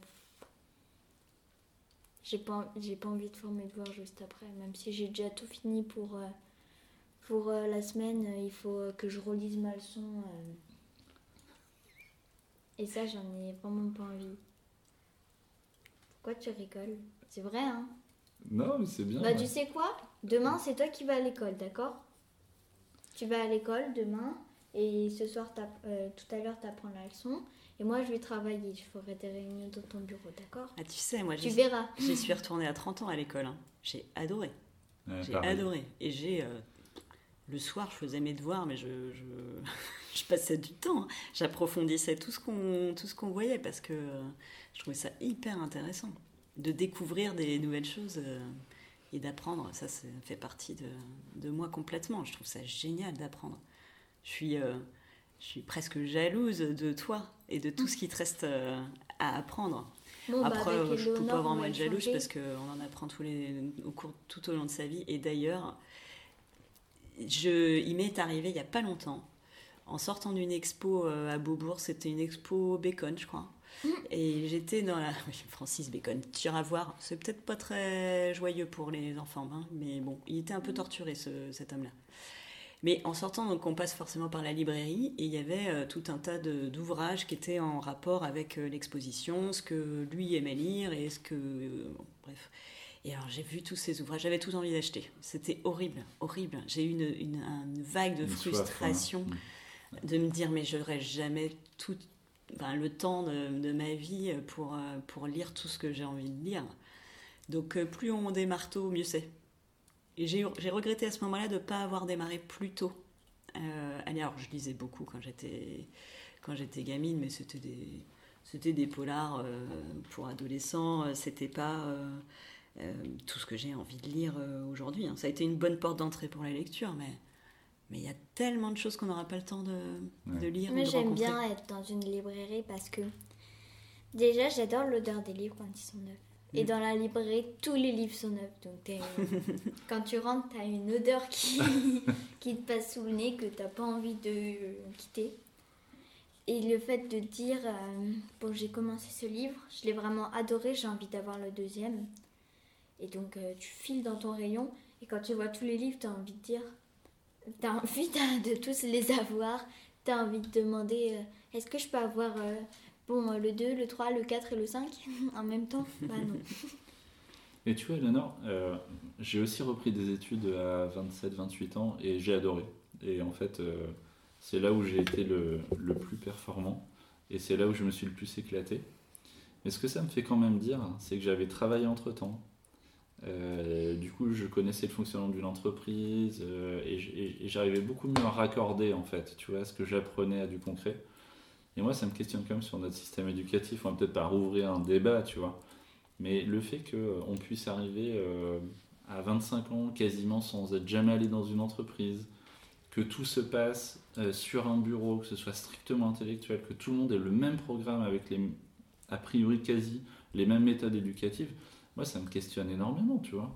J'ai pas, j'ai pas envie de faire mes devoirs juste après. Même si j'ai déjà tout fini pour, pour la semaine, il faut que je relise ma leçon. Et ça, j'en ai vraiment pas envie. Pourquoi tu rigoles? C'est vrai, hein? Non, mais c'est bien. Bah, tu sais quoi? Demain, c'est toi qui vas à l'école, d'accord? Tu vas à l'école demain et ce soir, euh, tout à l'heure, tu apprends la leçon. Et moi, je vais travailler. Je ferai des réunions dans ton bureau, d'accord? Ah, tu sais, moi, tu verras. J'y suis retournée à 30 ans à l'école. Hein. J'ai adoré. j'ai adoré. Et j'ai. Euh, le soir, je faisais mes devoirs, mais je, je, je passais du temps. Hein. J'approfondissais tout ce qu'on voyait parce que je trouvais ça hyper intéressant de découvrir des nouvelles choses euh, et d'apprendre. Ça, ça fait partie de, de, moi complètement. Je trouve ça génial d'apprendre. Je suis, euh, je suis presque jalouse de toi et de tout ce qui te reste euh, à apprendre. Bah, Après, je ne peux pas vraiment être jalouse parce qu'on en apprend tous les, au cours, tout au long de sa vie. Et d'ailleurs, je, il m'est arrivé il n'y a pas longtemps, en sortant d'une expo à Beaubourg, c'était une expo Bacon, je crois. Et j'étais dans la. Francis Bacon, tu iras voir. C'est peut-être pas très joyeux pour les enfants, hein, mais bon, il était un peu torturé, cet homme-là. Mais en sortant, donc, on passe forcément par la librairie et il y avait euh, tout un tas d'ouvrages qui étaient en rapport avec euh, l'exposition, ce que lui aimait lire et ce que. bref. Et alors j'ai vu tous ces ouvrages, j'avais tout envie d'acheter. C'était horrible, horrible. J'ai eu une, une, vague de frustration de me dire mais je n'aurais jamais tout le temps de, ma vie pour, euh, pour lire tout ce que j'ai envie de lire. Donc euh, plus on des marteaux, mieux c'est. Et j'ai regretté à ce moment-là de ne pas avoir démarré plus tôt. Euh, alors je lisais beaucoup quand j'étais quand j'étais gamine, mais c'était des c'était des polars euh, pour adolescents. C'était pas tout ce que j'ai envie de lire aujourd'hui. Hein. Ça a été une bonne porte d'entrée pour la lecture, mais mais il y a tellement de choses qu'on n'aura pas le temps de, de lire. Mais j'aime bien être dans une librairie parce que déjà j'adore l'odeur des livres quand ils sont neufs. Et mm. dans la librairie, tous les livres sont neufs. Donc quand tu rentres, tu as une odeur qui, qui te passe sous le nez que tu n'as pas envie de quitter. Et le fait de dire, euh, bon j'ai commencé ce livre, je l'ai vraiment adoré, j'ai envie d'avoir le deuxième. Et donc euh, tu files dans ton rayon et quand tu vois tous les livres, tu as envie de dire, tu as envie de tous les avoir. Tu as envie de demander euh, est-ce que je peux avoir euh, bon, le 2, le 3, le 4 et le 5 en même temps? Bah non. Et tu vois, Eleanor, j'ai aussi repris des études à 27-28 ans et j'ai adoré. Et en fait, c'est là où j'ai été le, le, plus performant et c'est là où je me suis le plus éclaté. Mais ce que ça me fait quand même dire, c'est que j'avais travaillé entre-temps. Euh, du coup, je connaissais le fonctionnement d'une entreprise euh, et j'arrivais beaucoup mieux à raccorder en fait, tu vois, ce que j'apprenais à du concret. Et moi, ça me questionne quand même sur notre système éducatif. On va peut-être pas rouvrir un débat, tu vois, mais le fait qu'on puisse arriver euh, à 25 ans quasiment sans être jamais allé dans une entreprise, que tout se passe euh, sur un bureau, que ce soit strictement intellectuel, que tout le monde ait le même programme avec les, a priori quasi les mêmes méthodes éducatives, moi ça me questionne énormément, tu vois.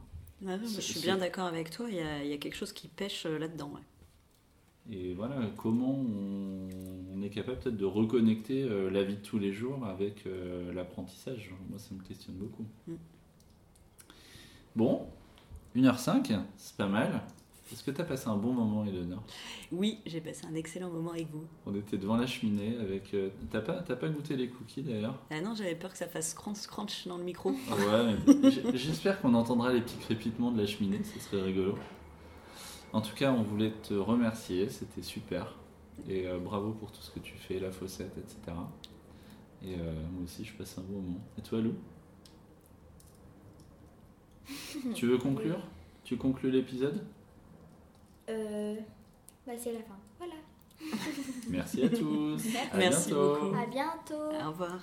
C'est- je suis bien d'accord avec toi, il y, a, il y a quelque chose qui pêche euh, là-dedans. ouais. Et voilà, comment on, on est capable peut-être de reconnecter euh, la vie de tous les jours avec euh, l'apprentissage? Moi ça me questionne beaucoup. Mm. Bon, 1h05, c'est pas mal. Est-ce que tu as passé un bon moment, Eleonore? Oui, j'ai passé un excellent moment avec vous. On était devant la cheminée avec. euh, T'as pas, t'as pas goûté les cookies d'ailleurs? Ah non, j'avais peur que ça fasse crunch crunch dans le micro. Ouais, j'espère qu'on entendra les petits crépitements de la cheminée, ce serait rigolo. En tout cas, on voulait te remercier, c'était super. Et euh, bravo pour tout ce que tu fais, la fossette, etc. Et euh, moi aussi, je passe un bon moment. Et toi, Lou? Tu veux conclure? Tu conclus l'épisode? Euh, bah c'est la fin. Voilà. Merci à tous. À Merci bientôt. beaucoup. À bientôt. Au revoir.